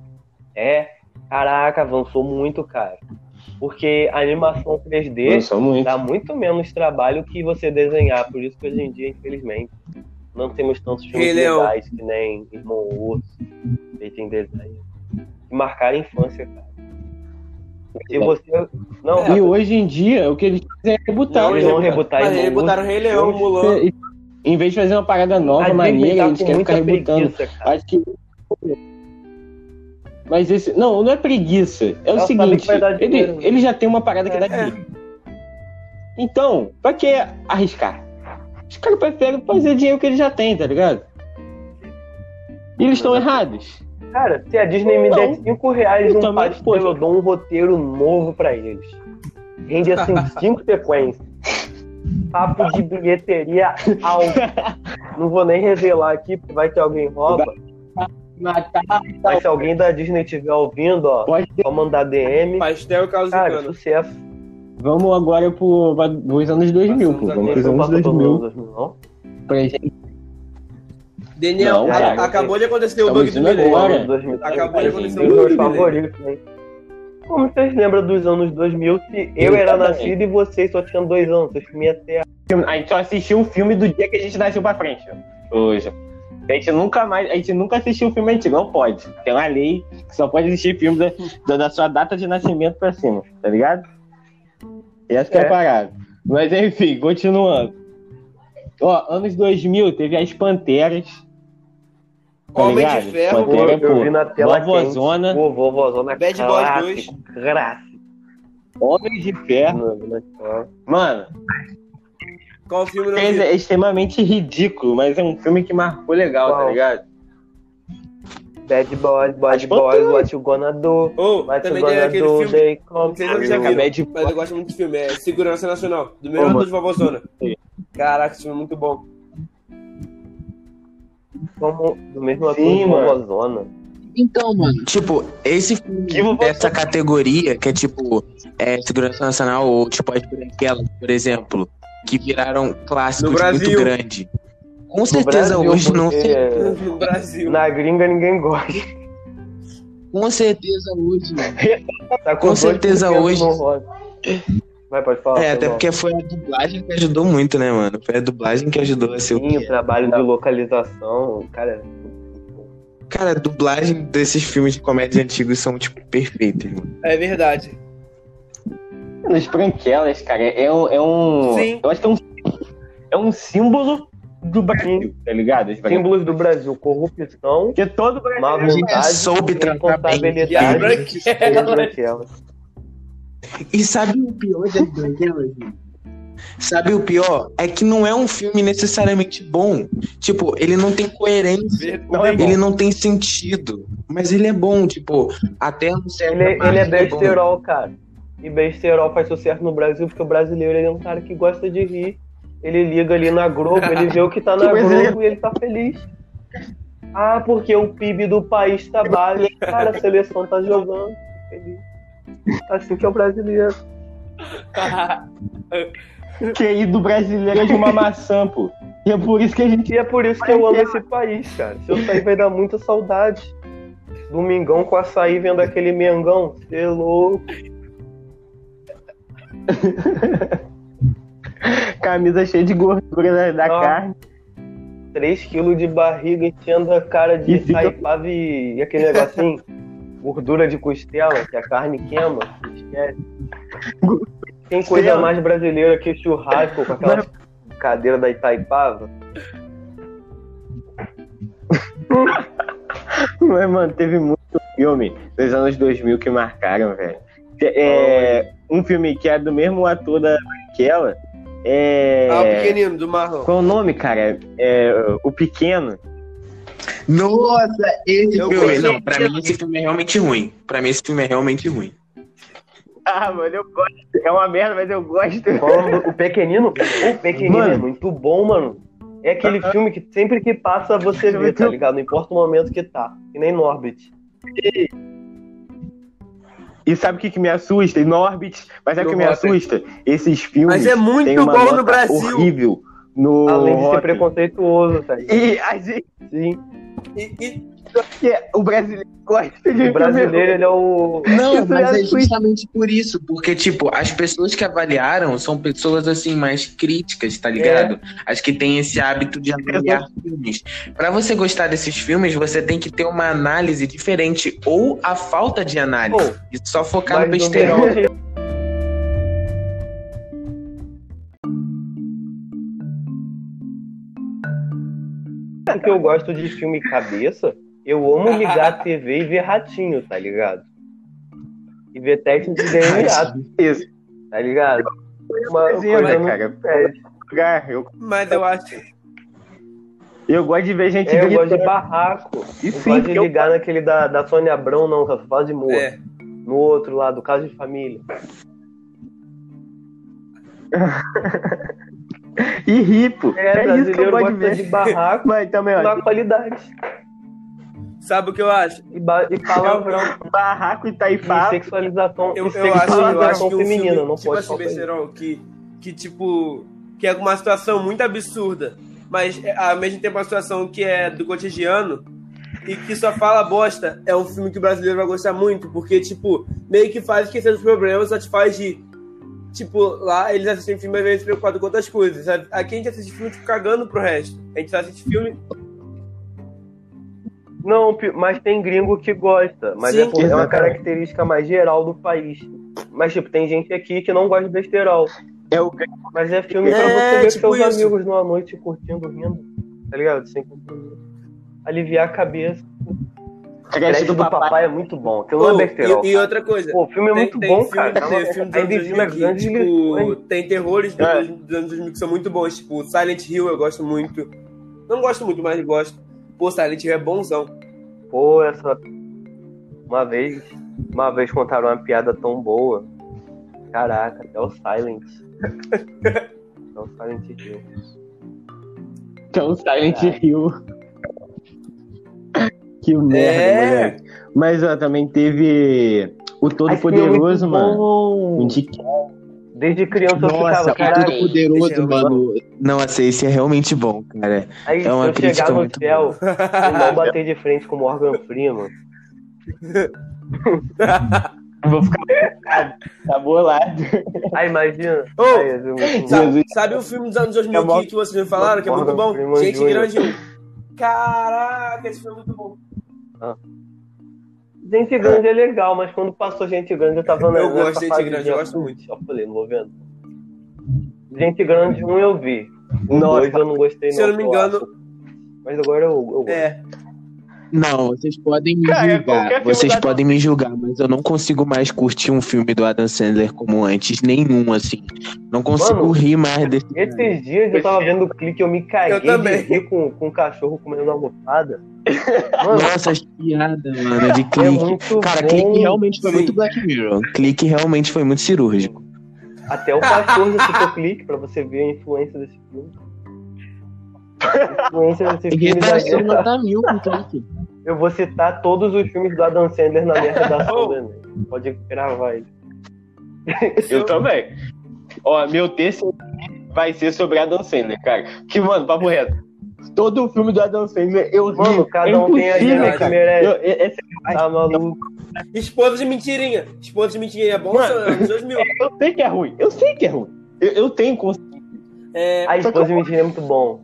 Speaker 4: É, caraca, avançou muito, cara. Porque a animação 3D
Speaker 2: Avançou muito.
Speaker 4: dá muito menos trabalho que você desenhar. Por isso que hoje em dia, infelizmente, não temos tantos filmes legais que nem Irmão Urso, feito em desenho. Que marcaram a infância, cara. Se você. Não,
Speaker 2: E hoje em dia, o que eles fazem é rebutar.
Speaker 3: Não,
Speaker 4: eles vão rebutar
Speaker 3: Mas eles botaram
Speaker 4: Urso.
Speaker 3: Rei Leão, Mulan.
Speaker 2: Em vez de fazer uma parada nova, maneira, eles querem ficar rebutando.
Speaker 4: preguiça.
Speaker 2: Acho que. Mas esse. Não, não é preguiça. É o
Speaker 4: Ela sabe
Speaker 2: seguinte: ele,
Speaker 4: dinheiro.
Speaker 2: ele já tem uma parada que dá
Speaker 3: É.
Speaker 2: dinheiro. Então, pra que arriscar? Os caras preferem fazer dinheiro que ele já tem, tá ligado? E eles estão errados.
Speaker 4: Cara, se a Disney me der
Speaker 2: Não.
Speaker 4: 5 reais num
Speaker 2: também,
Speaker 4: pastel, eu dou um roteiro novo pra eles. Rende assim, 5 sequências. Papo de bilheteria alto. Não vou nem revelar aqui, porque vai que alguém rouba.
Speaker 2: Matar.
Speaker 4: Mas se alguém da Disney estiver ouvindo, ó,
Speaker 2: Pode ter.
Speaker 4: só mandar DM.
Speaker 3: Pastel e de
Speaker 4: Cara, sucesso.
Speaker 2: Vamos agora pro, pros anos 2000, pô. Vamos pros anos
Speaker 4: passa todo
Speaker 2: 2000.
Speaker 4: mundo, não?
Speaker 2: Pra gente.
Speaker 3: Daniel,
Speaker 2: Não,
Speaker 3: a-
Speaker 4: cara.
Speaker 3: acabou de acontecer o bug do Belém.
Speaker 4: 2000.
Speaker 3: Acabou de acontecer
Speaker 4: os meus
Speaker 3: filme, né?
Speaker 4: favoritos? Como vocês lembram dos anos 2000 se eu
Speaker 2: Eu
Speaker 4: era
Speaker 2: também.
Speaker 4: nascido e vocês só tinham dois anos? Vocês comiam até
Speaker 2: A gente só assistiu o filme do dia que a gente nasceu pra frente. Hoje. A gente nunca mais. A gente nunca assistiu o filme antigo. Não pode. Tem uma lei que só pode assistir filme da, da, da sua data de nascimento pra cima, tá ligado? E essa que é a
Speaker 4: É.
Speaker 2: parada. Mas enfim, continuando. Ó, anos 2000 teve as Panteras. Tá
Speaker 3: Homem
Speaker 2: ligado?
Speaker 3: de Ferro,
Speaker 2: Pantera,
Speaker 4: eu
Speaker 2: pô,
Speaker 4: vi na tela
Speaker 2: Vovozona,
Speaker 4: Pô, vovozona
Speaker 3: Bad Boys
Speaker 4: clássico, clássico.
Speaker 2: Homens de Ferro. Mano,
Speaker 3: Qual filme não
Speaker 2: é é extremamente ridículo, mas é um filme que marcou legal, tá
Speaker 4: Qual?
Speaker 2: ligado?
Speaker 4: Bad Boys, Bad Boys, what you gonna do?
Speaker 3: Ou,
Speaker 4: What you
Speaker 3: também tem
Speaker 4: gonna do?
Speaker 3: filme,
Speaker 4: They come
Speaker 3: não sei se você já
Speaker 4: through.
Speaker 3: viu,
Speaker 2: Bad
Speaker 3: mas eu gosto muito desse filme, é Segurança Nacional, do
Speaker 2: Ô,
Speaker 3: irmão de Vovozona. Caraca, esse filme é muito bom.
Speaker 4: Como do mesmo ator de vovozona.
Speaker 5: Então, mano. Tipo, esse filme dessa categoria, que é tipo é, Segurança Nacional ou tipo as branquelas, por exemplo, que viraram clássicos muito grandes. Com certeza
Speaker 4: Brasil,
Speaker 5: hoje não sei.
Speaker 3: No Brasil.
Speaker 4: Na gringa ninguém gosta.
Speaker 5: Com certeza hoje.
Speaker 4: Tá
Speaker 5: Com
Speaker 4: dois
Speaker 5: certeza hoje-.
Speaker 4: Vai, pode falar.
Speaker 5: É, até porque foi a dublagem que ajudou muito, né, mano? Foi a dublagem que ajudou a ser o
Speaker 4: Sim, o
Speaker 5: é.
Speaker 4: trabalho de localização, cara.
Speaker 5: Cara, a dublagem desses filmes de comédia antigos são, tipo, perfeitas, mano.
Speaker 3: É verdade.
Speaker 2: As branquelas, cara, é um. É um
Speaker 3: Sim.
Speaker 2: Eu acho que é um, é um símbolo do Brasil, tá ligado?
Speaker 4: Símbolos do Brasil, corrupção,
Speaker 2: Porque todo Brasil.
Speaker 4: má vontade,
Speaker 5: soube tratar bem.
Speaker 3: E as
Speaker 4: responsabilidade.
Speaker 3: branquelas.
Speaker 4: e
Speaker 5: sabe o pior das branquelas, gente? Sabe o pior? É que não é um filme necessariamente bom. Tipo, ele não tem coerência.
Speaker 2: Não é.
Speaker 5: Ele não tem sentido. Mas ele é bom, tipo, até um certo.
Speaker 4: Ele, ele é besterol, cara. E besterol faz sucesso no Brasil porque o brasileiro ele é um cara que gosta de rir. Ele liga ali na Globo, ele vê o que tá na
Speaker 2: Que brasileiro.
Speaker 4: Globo e ele tá feliz. Ah, porque o PIB do país tá baixo. Cara, a seleção tá jogando. Feliz. Assim que é o brasileiro.
Speaker 2: QI do brasileiro é de uma maçã, pô. E é por isso que a gente.
Speaker 4: E é por isso que eu amo esse país, cara. Se eu sair, vai dar muita saudade. Domingão com açaí vendo aquele Mengão. Cê é louco.
Speaker 2: Camisa cheia de gordura da, da
Speaker 4: Não.
Speaker 2: carne.
Speaker 4: 3 quilos de barriga enchendo a cara de
Speaker 2: E fica-
Speaker 4: e, aquele negocinho. gordura de costela, que a carne queima. Esquece. Tem coisa mais brasileira que churrasco com aquela cadeira da Itaipava?
Speaker 2: Mas, mano, teve muito filme dos anos 2000 que marcaram, velho. É, um filme que é do mesmo ator da Branquela. É...
Speaker 3: Ah, o pequenino, do Marlon.
Speaker 2: Qual é o nome, cara? É, o Pequeno.
Speaker 5: Nossa, esse
Speaker 3: Eu
Speaker 5: filme. Não, pra mim esse filme é realmente ruim. Pra mim esse filme é realmente ruim.
Speaker 2: Ah, mano, eu gosto. É uma merda, mas eu gosto.
Speaker 4: É o pequenino? O pequenino
Speaker 2: Mano.
Speaker 4: é muito bom, mano. É aquele filme que sempre que passa você vê, tá ligado? Não importa o momento que tá. Que nem Norbit.
Speaker 2: E sabe o que, que me assusta? Norbit, mas sabe o que me assusta? Esses filmes.
Speaker 3: Mas é muito bom no Brasil.
Speaker 2: horrível no.
Speaker 4: Além de ser preconceituoso, tá?
Speaker 2: E a gente.
Speaker 4: Sim.
Speaker 3: E, e-
Speaker 2: que o brasileiro gosta de
Speaker 4: O brasileiro, ele é o.
Speaker 5: Não, mas
Speaker 2: é
Speaker 5: é justamente por isso. Porque, tipo, as pessoas que avaliaram são pessoas, assim, mais críticas, tá ligado? As que têm esse hábito de avaliar filmes. Pra você gostar desses filmes, você tem que ter uma análise diferente. Ou a falta de análise. E só focar no
Speaker 4: Mas o
Speaker 5: besterol.
Speaker 4: melhor- O que eu gosto de filme cabeça, eu amo ligar a TV e ver ratinho, tá ligado? E ver técnicos de DNA,
Speaker 2: Isso.
Speaker 4: tá ligado? Uma
Speaker 2: né,
Speaker 4: coisa
Speaker 2: cara? Eu,
Speaker 3: mas eu acho.
Speaker 2: eu gosto de ver gente
Speaker 4: É, eu gosto de barraco.
Speaker 2: E
Speaker 4: Eu
Speaker 2: sim,
Speaker 4: gosto de
Speaker 2: porque eu-
Speaker 4: ligar naquele da, da Sônia Abrão, não, só fala de Moa.
Speaker 3: É.
Speaker 4: No outro lá, do caso de família.
Speaker 2: E ripo.
Speaker 4: É,
Speaker 2: É, isso que eu
Speaker 4: brasileiro
Speaker 2: gosto de ver.
Speaker 4: de barraco
Speaker 2: Mas também, ó,
Speaker 4: na qualidade.
Speaker 3: Sabe o que eu acho?
Speaker 4: E, ba- e palavrão.
Speaker 2: barraco e
Speaker 4: E
Speaker 2: taifá.
Speaker 4: sexualização,
Speaker 3: Eu,
Speaker 4: e
Speaker 3: eu acho, eu
Speaker 4: sexualização
Speaker 3: acho que um
Speaker 4: feminina,
Speaker 3: filme,
Speaker 4: não
Speaker 3: tipo
Speaker 4: pode
Speaker 3: assim, que, que tipo, que é uma situação muito absurda, mas é, ao mesmo tempo uma situação que é do cotidiano e que só fala bosta, é um filme que o brasileiro vai gostar muito, porque, tipo, meio que faz esquecer dos problemas, só te faz rir. Tipo, lá eles assistem filme às vezes preocupado com outras coisas, sabe? Aqui a gente assiste filme, tipo, cagando pro resto. A gente só assiste filme...
Speaker 4: Não, mas tem gringo que gosta. Mas
Speaker 3: Sim.
Speaker 4: é, por- é uma característica mais geral do país. Mas, tipo, tem gente aqui que não gosta de besterol.
Speaker 2: É o
Speaker 4: Mas é filme pra
Speaker 3: É,
Speaker 4: você ver
Speaker 3: tipo
Speaker 4: com seus
Speaker 3: isso.
Speaker 4: amigos numa noite curtindo, rindo. Tá ligado? Sem compromisso. Aliviar a cabeça.
Speaker 2: Crédito
Speaker 4: do papai. é muito bom. Aquilo não
Speaker 3: Oh,
Speaker 4: é besterol.
Speaker 3: e, e outra coisa,
Speaker 4: Pô, o filme é
Speaker 3: tem,
Speaker 4: muito
Speaker 3: tem
Speaker 4: bom,
Speaker 3: filme,
Speaker 4: cara.
Speaker 3: Tem filme dos 2000 que, tipo, tem terrores dos,
Speaker 2: É.
Speaker 3: dos anos 2000 que são muito bons, tipo Silent Hill eu gosto muito. Não gosto muito, mas gosto. Pô, Silent Hill é bonzão.
Speaker 4: Pô, essa. Uma vez. Uma vez contaram uma piada tão boa. Caraca, até o Silent. até o Silent Hill.
Speaker 2: Então, Silent Hill. Que merda,
Speaker 3: É.
Speaker 2: moleque. Mas ó, também teve o Todo
Speaker 4: Esse filme é
Speaker 2: Poderoso,
Speaker 4: muito
Speaker 2: mano.
Speaker 4: Desde criança eu
Speaker 5: Nossa,
Speaker 4: ficava,
Speaker 5: o
Speaker 4: caralho.
Speaker 5: Todo Poderoso,
Speaker 3: eu-
Speaker 5: mano. Nossa, esse é realmente bom, cara.
Speaker 4: Aí
Speaker 5: É uma
Speaker 4: se eu chegar no
Speaker 5: muito
Speaker 4: céu e não bater de frente com o Morgan Freeman.
Speaker 2: Eu Vou ficar tá bolado.
Speaker 4: Aí imagina.
Speaker 3: Ô,
Speaker 4: Aí, eu-
Speaker 3: Sabe,
Speaker 2: Jesus.
Speaker 3: sabe o filme dos anos 2000
Speaker 2: É
Speaker 3: que, que vocês me falaram, que é muito bom? Gente. Grande 1. Caraca, esse filme é muito bom.
Speaker 4: Gente grande é legal, mas quando passou gente grande eu tava na
Speaker 3: Eu gosto de Gente Grande,
Speaker 4: de
Speaker 3: eu gosto muito.
Speaker 4: Eu falei, não vou vendo. Gente grande um eu vi.
Speaker 2: Nossa.
Speaker 4: dois eu não gostei
Speaker 3: Se eu não me engano-
Speaker 4: acho. Mas agora eu, eu gosto.
Speaker 3: É.
Speaker 5: Não, vocês podem me
Speaker 2: Cara,
Speaker 5: julgar.
Speaker 2: qualquer filme
Speaker 5: Vocês
Speaker 2: da-
Speaker 5: podem me julgar, mas eu não consigo mais curtir um filme do Adam Sandler como antes. Nenhum, assim. Não consigo
Speaker 4: Mano,
Speaker 5: rir mais desse.
Speaker 4: Esses dias eu tava vendo o clique e eu me caguei
Speaker 3: Eu também.
Speaker 4: de rir com, com um cachorro comendo almofada.
Speaker 5: Nossa, as piadas, mano, de
Speaker 4: é
Speaker 5: clique.
Speaker 4: muito
Speaker 5: Cara,
Speaker 4: bom.
Speaker 5: clique realmente foi
Speaker 3: Sim.
Speaker 5: muito Black Mirror. Clique realmente foi muito cirúrgico.
Speaker 4: Até o pastor já citou clique pra você ver a influência desse filme. A influência desse filme. da
Speaker 5: nota mil com clique.
Speaker 4: Eu vou citar todos os filmes do Adam Sandler na minha redação
Speaker 3: Oh.
Speaker 4: do Enem. Pode gravar aí.
Speaker 2: Eu também. Ó, meu texto vai ser sobre Adam Sandler, cara. Que, mano, papo reto. Todo o filme do Adam Sandler eu ri.
Speaker 4: Mano, cada
Speaker 2: é
Speaker 4: um tem a gente que merece.
Speaker 2: Eu- é- esse-
Speaker 4: Tá maluco.
Speaker 3: Esposa de mentirinha. Esposa de mentirinha é bom,
Speaker 2: Mano.
Speaker 3: 2000.
Speaker 2: eu sei que é ruim. Eu sei que é ruim. Eu, eu tenho consciência.
Speaker 3: É,
Speaker 4: A esposa de mentira é muito bom.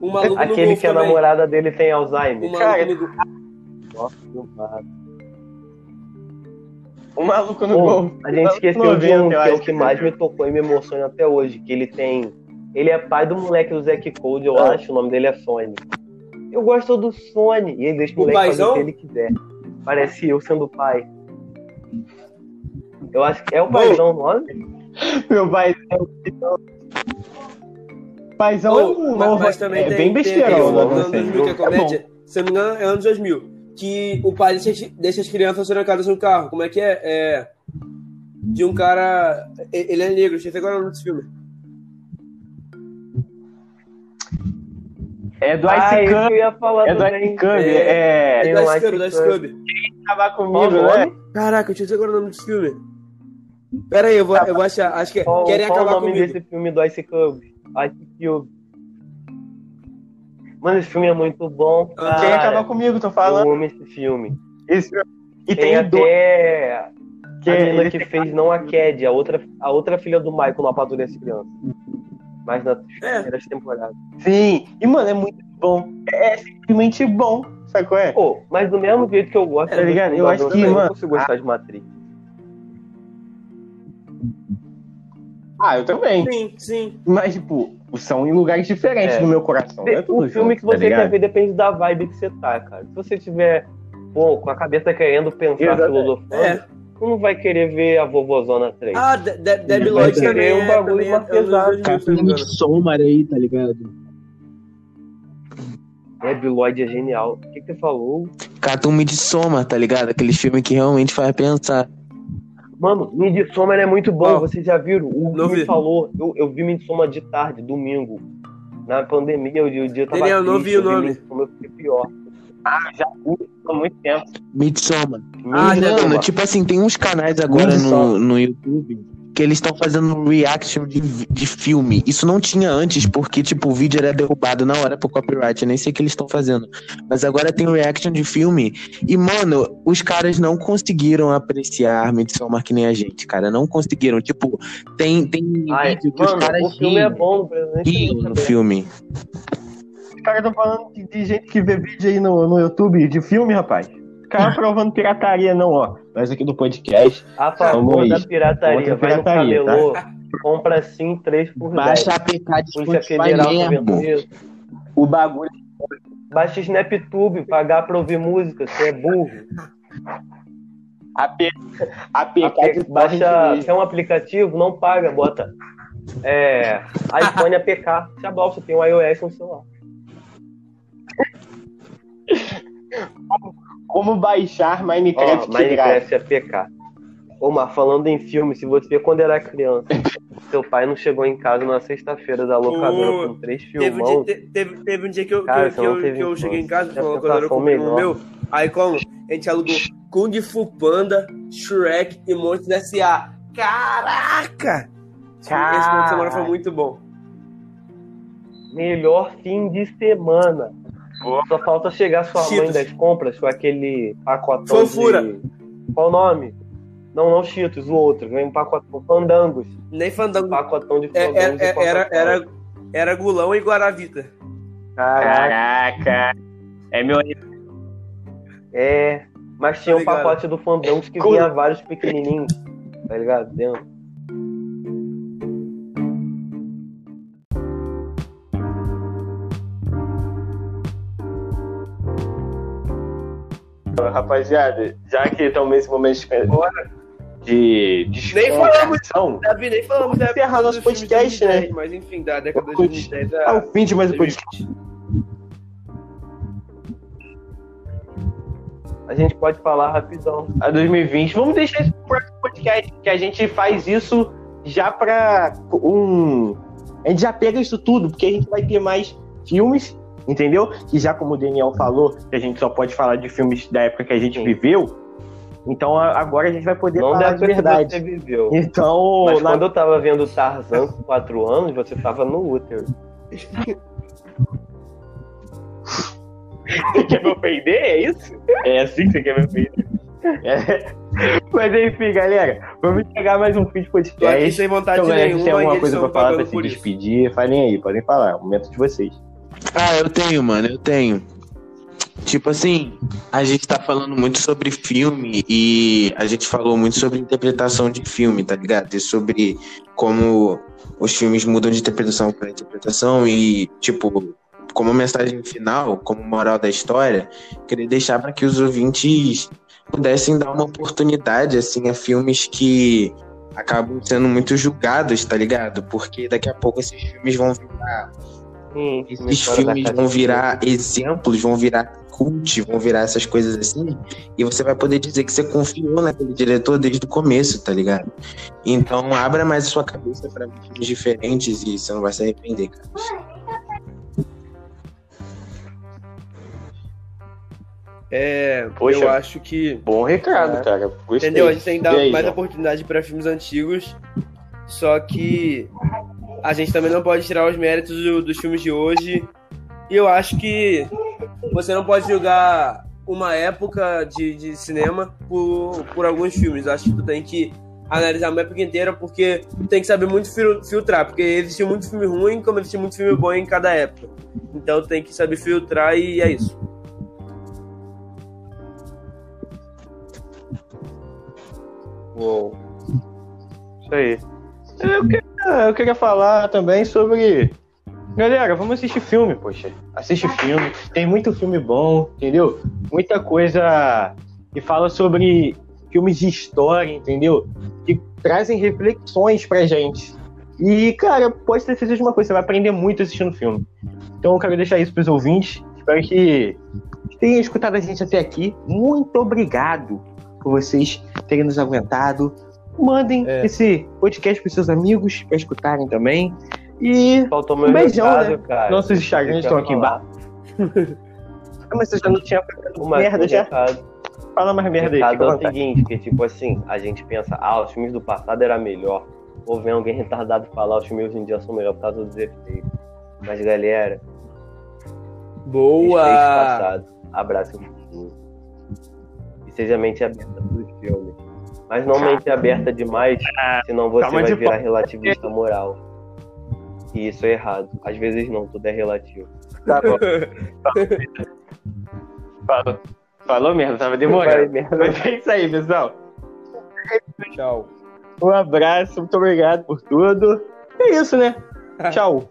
Speaker 3: o maluco no
Speaker 4: Aquele que a
Speaker 3: também.
Speaker 4: namorada dele tem
Speaker 3: O
Speaker 4: Alzheimer.
Speaker 3: maluco
Speaker 2: Cara,
Speaker 3: no Golfo.
Speaker 4: Nossa.
Speaker 2: O maluco no gol.
Speaker 4: a gente esqueceu de um que é o que mais me tocou e me emociona até hoje, que ele tem. Ele é pai do moleque do Zack Code, eu
Speaker 2: Ah.
Speaker 4: acho, o nome dele é Sony. Eu gosto do Sony. E ele deixa o
Speaker 3: O
Speaker 4: moleque fazer
Speaker 3: paizão?
Speaker 4: o que ele quiser. Parece eu sendo pai. Eu acho que é o paizão, não é?
Speaker 2: Meu pai. Paizão é
Speaker 3: Ou,
Speaker 2: um
Speaker 3: mas,
Speaker 2: novo-
Speaker 3: mas também
Speaker 2: é
Speaker 3: tem,
Speaker 2: bem
Speaker 3: tem
Speaker 2: besteirão,
Speaker 3: aquele filme do ano
Speaker 2: Você
Speaker 3: 2000 que é
Speaker 2: É
Speaker 3: comédia. Se eu não me engano, é anos 2000. Que o pai deixa, deixa as crianças trancadas no carro. Como é que é? É. De um cara. Ele é negro, esqueci agora o nome desse filme.
Speaker 2: É do
Speaker 4: Ah,
Speaker 2: Ice
Speaker 4: isso que eu
Speaker 2: Cube.
Speaker 4: ia falar
Speaker 2: É do. Ice Cube.
Speaker 3: É
Speaker 2: É.
Speaker 4: Tem
Speaker 3: do
Speaker 4: um
Speaker 3: Ice
Speaker 4: Ice
Speaker 3: Cube, do Ice
Speaker 4: Cube.
Speaker 2: Acabar comigo,
Speaker 4: o
Speaker 2: né?
Speaker 3: Caraca, eu esqueci agora o nome desse filme. Pera aí, eu vou, eu vou achar. Acho que é
Speaker 4: Qual,
Speaker 3: Querem
Speaker 4: qual o
Speaker 3: Acabar
Speaker 4: nome
Speaker 3: Comigo.
Speaker 4: desse filme do Ice Cube? Ice Cube. Mano, esse filme é muito bom.
Speaker 3: Ah,
Speaker 2: Quem
Speaker 4: cara.
Speaker 2: acabar comigo, tô falando.
Speaker 4: Eu amo esse filme.
Speaker 2: Esse... E
Speaker 4: Tem,
Speaker 2: tem, o dois.
Speaker 4: até
Speaker 2: Que
Speaker 4: a menina que fez não a Cad, a outra, a outra filha do Michael Patrulha das Crianças. Mas nas
Speaker 3: É.
Speaker 4: primeiras temporadas.
Speaker 2: Sim. E, mano, é muito bom. É simplesmente bom. Sabe qual é?
Speaker 4: Pô, mas do mesmo jeito que eu gosto
Speaker 3: É,
Speaker 4: dos
Speaker 2: ligado? Eu acho
Speaker 4: do
Speaker 2: que,
Speaker 4: eu
Speaker 2: mano,
Speaker 4: não consigo gostar de Matrix.
Speaker 2: Ah, eu também.
Speaker 3: Sim, sim.
Speaker 2: Mas, tipo, são em lugares diferentes
Speaker 4: É.
Speaker 2: no meu coração. Não é tudo
Speaker 4: o filme
Speaker 2: junto,
Speaker 4: que
Speaker 2: tá
Speaker 4: você
Speaker 2: ligado?
Speaker 4: quer ver depende da vibe que você tá, cara. Se você tiver, pô, com a cabeça querendo pensar,
Speaker 2: Exatamente.
Speaker 4: filosofando,
Speaker 3: É.
Speaker 4: não vai querer ver a Vovozona 3.
Speaker 3: Ah, De- De- Debbie
Speaker 5: Vai
Speaker 3: Lloyd
Speaker 5: querer
Speaker 3: também.
Speaker 4: um
Speaker 3: é-
Speaker 4: bagulho
Speaker 3: é-
Speaker 4: mais pesado.
Speaker 3: 2000, se não me
Speaker 5: Capitão
Speaker 3: engano.
Speaker 5: Midsommar aí, tá ligado?
Speaker 4: Debbie Lloyd é genial. O que, que você falou?
Speaker 5: Cartoon Midsommar, tá ligado? Aqueles filmes que realmente faz pensar.
Speaker 4: Mano, Midsommar é muito bom,
Speaker 3: Ó,
Speaker 4: vocês já viram? O
Speaker 3: não
Speaker 4: que
Speaker 3: vi.
Speaker 4: me falou, eu, eu vi Midsommar de tarde, domingo. Na pandemia, o dia, o dia tava
Speaker 3: Daniel, não
Speaker 4: triste,
Speaker 3: vi o
Speaker 4: eu vi
Speaker 3: nome.
Speaker 4: Eu fiquei pior.
Speaker 2: Há muito tempo.
Speaker 5: Midsommar.
Speaker 3: Ah, já
Speaker 5: Mano,
Speaker 4: Midsommar.
Speaker 5: tipo assim, tem uns canais agora
Speaker 2: Midsommar.
Speaker 5: no, no YouTube que eles estão fazendo reaction de, de filme. Isso não tinha antes, porque, tipo, o vídeo era derrubado na hora por copyright. Eu nem sei o que eles estão fazendo. Mas agora tem reaction de filme. E, mano, os caras não conseguiram apreciar Midsommar que nem a gente, cara. Não conseguiram. Tipo, tem, tem
Speaker 4: Ai,
Speaker 5: vídeo que os
Speaker 4: mano,
Speaker 5: caras
Speaker 4: o filme é bom, no
Speaker 5: no filme.
Speaker 2: Os caras estão falando de, de gente que vê vídeo aí no, no YouTube de filme, rapaz. Os caras provando pirataria, não, ó. Nós aqui do podcast.
Speaker 4: A favor da pirataria, vai
Speaker 2: pirataria,
Speaker 4: no camelô, compra sim 3 por 10.
Speaker 5: Baixa a APK de
Speaker 4: Polícia Federal tá
Speaker 5: mesmo.
Speaker 2: O bagulho.
Speaker 4: Baixa SnapTube, pagar pra ouvir música, você é burro. Ape-
Speaker 2: de
Speaker 4: Baixa, quer um aplicativo, não paga, bota é, iPhone APK, se abala, você tem um iOS no celular.
Speaker 2: Como baixar
Speaker 4: Ó,
Speaker 2: Minecraft grátis.
Speaker 4: Minecraft APK. Ô, mas falando em filme, se você quando era criança, seu pai não chegou em casa na sexta-feira da locadora
Speaker 3: Ô,
Speaker 4: com três
Speaker 3: Teve um, dia, te- teve, teve um dia que eu,
Speaker 4: Cara,
Speaker 3: que eu, que eu cheguei em casa com a locadora com o meu. Aí como? A gente alugou Kung Fu Panda, Shrek e Monstros S.A. Caraca! Esse final de semana foi muito bom.
Speaker 4: melhor fim de semana. Só falta chegar sua mãe
Speaker 3: Cheetos.
Speaker 4: das compras com aquele pacotão
Speaker 3: Fofura.
Speaker 4: de... Qual o nome? Não, não Cheetos, o outro. Vem um pacotão. Fandangos.
Speaker 3: Nem fandango.
Speaker 4: Pacotão de
Speaker 3: É,
Speaker 4: fandangos.
Speaker 3: é,
Speaker 4: e
Speaker 3: é, era, era, era Gulão e Guaravita.
Speaker 4: Caraca.
Speaker 2: Caraca. É meu
Speaker 4: É. Mas tinha
Speaker 3: Tô
Speaker 4: um pacote do Fandangos que
Speaker 2: Cool.
Speaker 4: vinha vários pequenininhos. Tá ligado? Dentro.
Speaker 2: Rapaziada, já que estamos nesse momento de
Speaker 3: Nem falamos. Davi, nem falamos da
Speaker 2: Encerrar nosso
Speaker 3: de
Speaker 2: podcast,
Speaker 3: 2010, Mas enfim, da década de 2010
Speaker 2: é
Speaker 3: a
Speaker 2: o fim de mais um podcast.
Speaker 3: 2020.
Speaker 4: A gente pode falar rapidão.
Speaker 2: A 2020. Vamos deixar esse próximo podcast, que a gente faz isso já pra um. A gente já pega isso tudo, porque a gente vai ter mais filmes, entendeu? Que já como o Daniel falou, que a gente só pode falar de filmes da época que a gente
Speaker 4: Sim.
Speaker 2: viveu. Então agora a gente vai poder
Speaker 4: Não
Speaker 2: falar
Speaker 4: da
Speaker 2: de
Speaker 4: época que
Speaker 2: verdade.
Speaker 4: você viveu.
Speaker 2: Então,
Speaker 4: Mas
Speaker 2: na-
Speaker 4: quando eu tava vendo Tarzan com 4 anos, você tava no útero.
Speaker 2: Você quer me ofender? É isso? É assim que você quer me ofender? É. Mas enfim, galera, vamos chegar mais um fim de
Speaker 3: Tô aqui
Speaker 2: podcast.
Speaker 3: sem vontade
Speaker 2: Então, galera,
Speaker 3: nenhuma
Speaker 2: tem alguma
Speaker 3: e
Speaker 2: coisa pra falar pra se
Speaker 3: isso.
Speaker 2: despedir, falem aí, podem falar, é o momento de vocês.
Speaker 5: Ah, eu tenho, mano, eu tenho. Tipo assim, a gente tá falando muito sobre filme e a gente falou muito sobre interpretação de filme, tá ligado? E sobre como os filmes mudam de interpretação para interpretação e, tipo, como mensagem final, como moral da história, queria deixar para que os ouvintes pudessem dar uma oportunidade, assim, a filmes que acabam sendo muito julgados, tá ligado? Porque daqui a pouco esses filmes vão virar.
Speaker 4: Hum,
Speaker 5: Esses filmes vão virar exemplos, vão virar cult, vão virar essas coisas assim. E você vai poder dizer que você confiou naquele diretor desde o começo, tá ligado? Então abra mais a sua cabeça pra filmes diferentes e você não vai se arrepender, cara.
Speaker 3: É,
Speaker 2: Poxa.
Speaker 3: eu acho que.
Speaker 2: Bom recado,
Speaker 4: É.
Speaker 2: cara. Gostei.
Speaker 3: Entendeu? A gente tem que dar mais
Speaker 2: João?
Speaker 3: oportunidade para filmes antigos. Só que a gente também não pode tirar os méritos do- dos filmes de hoje. E eu acho que você não pode julgar uma época de, de cinema por, por alguns filmes. Eu acho que tu tem que analisar uma época inteira porque tu tem que saber muito fil- filtrar. Porque existe muito filme ruim, como existe muito filme bom em cada época. Então tu tem que saber filtrar e é isso.
Speaker 4: Uou.
Speaker 2: Isso aí. Eu queria, eu queria falar também sobre. Galera, vamos assistir filme, poxa. Assiste filme. Tem muito filme bom, entendeu? Muita coisa que fala sobre filmes de história, entendeu? Que trazem reflexões pra gente. E, cara, pode ter certeza de uma coisa, você vai aprender muito assistindo filme. Então eu quero deixar isso pros ouvintes. Espero que tenham escutado a gente até aqui. Muito obrigado por vocês terem nos aguentado. Mandem
Speaker 3: É.
Speaker 2: esse podcast pros seus amigos pra escutarem também. E
Speaker 4: Faltou meu
Speaker 2: Um beijão,
Speaker 4: recado,
Speaker 2: né?
Speaker 4: cara.
Speaker 2: nossos Instagrams estão aqui
Speaker 4: embaixo.
Speaker 2: mas você já não tinha
Speaker 4: Mas
Speaker 2: merda
Speaker 4: o
Speaker 2: já?
Speaker 4: recado,
Speaker 2: Fala mais
Speaker 4: o
Speaker 2: merda aí.
Speaker 4: recado
Speaker 2: à
Speaker 4: é o seguinte, que tipo assim, a gente pensa, ah, os filmes do passado era melhor. Ou vem alguém retardado falar, os filmes hoje em dia são melhor por causa dos efeitos. Mas galera, o
Speaker 3: Boa!
Speaker 4: passado, o futuro. E seja mente aberta pros filmes. Mas não mente aberta demais, senão você
Speaker 2: calma
Speaker 4: vai virar relativista moral. E isso é errado. Às vezes não, tudo é relativo.
Speaker 2: Tá bom. Falou. Falou merda, tava demorando. Mas é isso aí, pessoal.
Speaker 3: Tchau.
Speaker 2: Um abraço, muito obrigado por tudo. É isso, né? Tchau.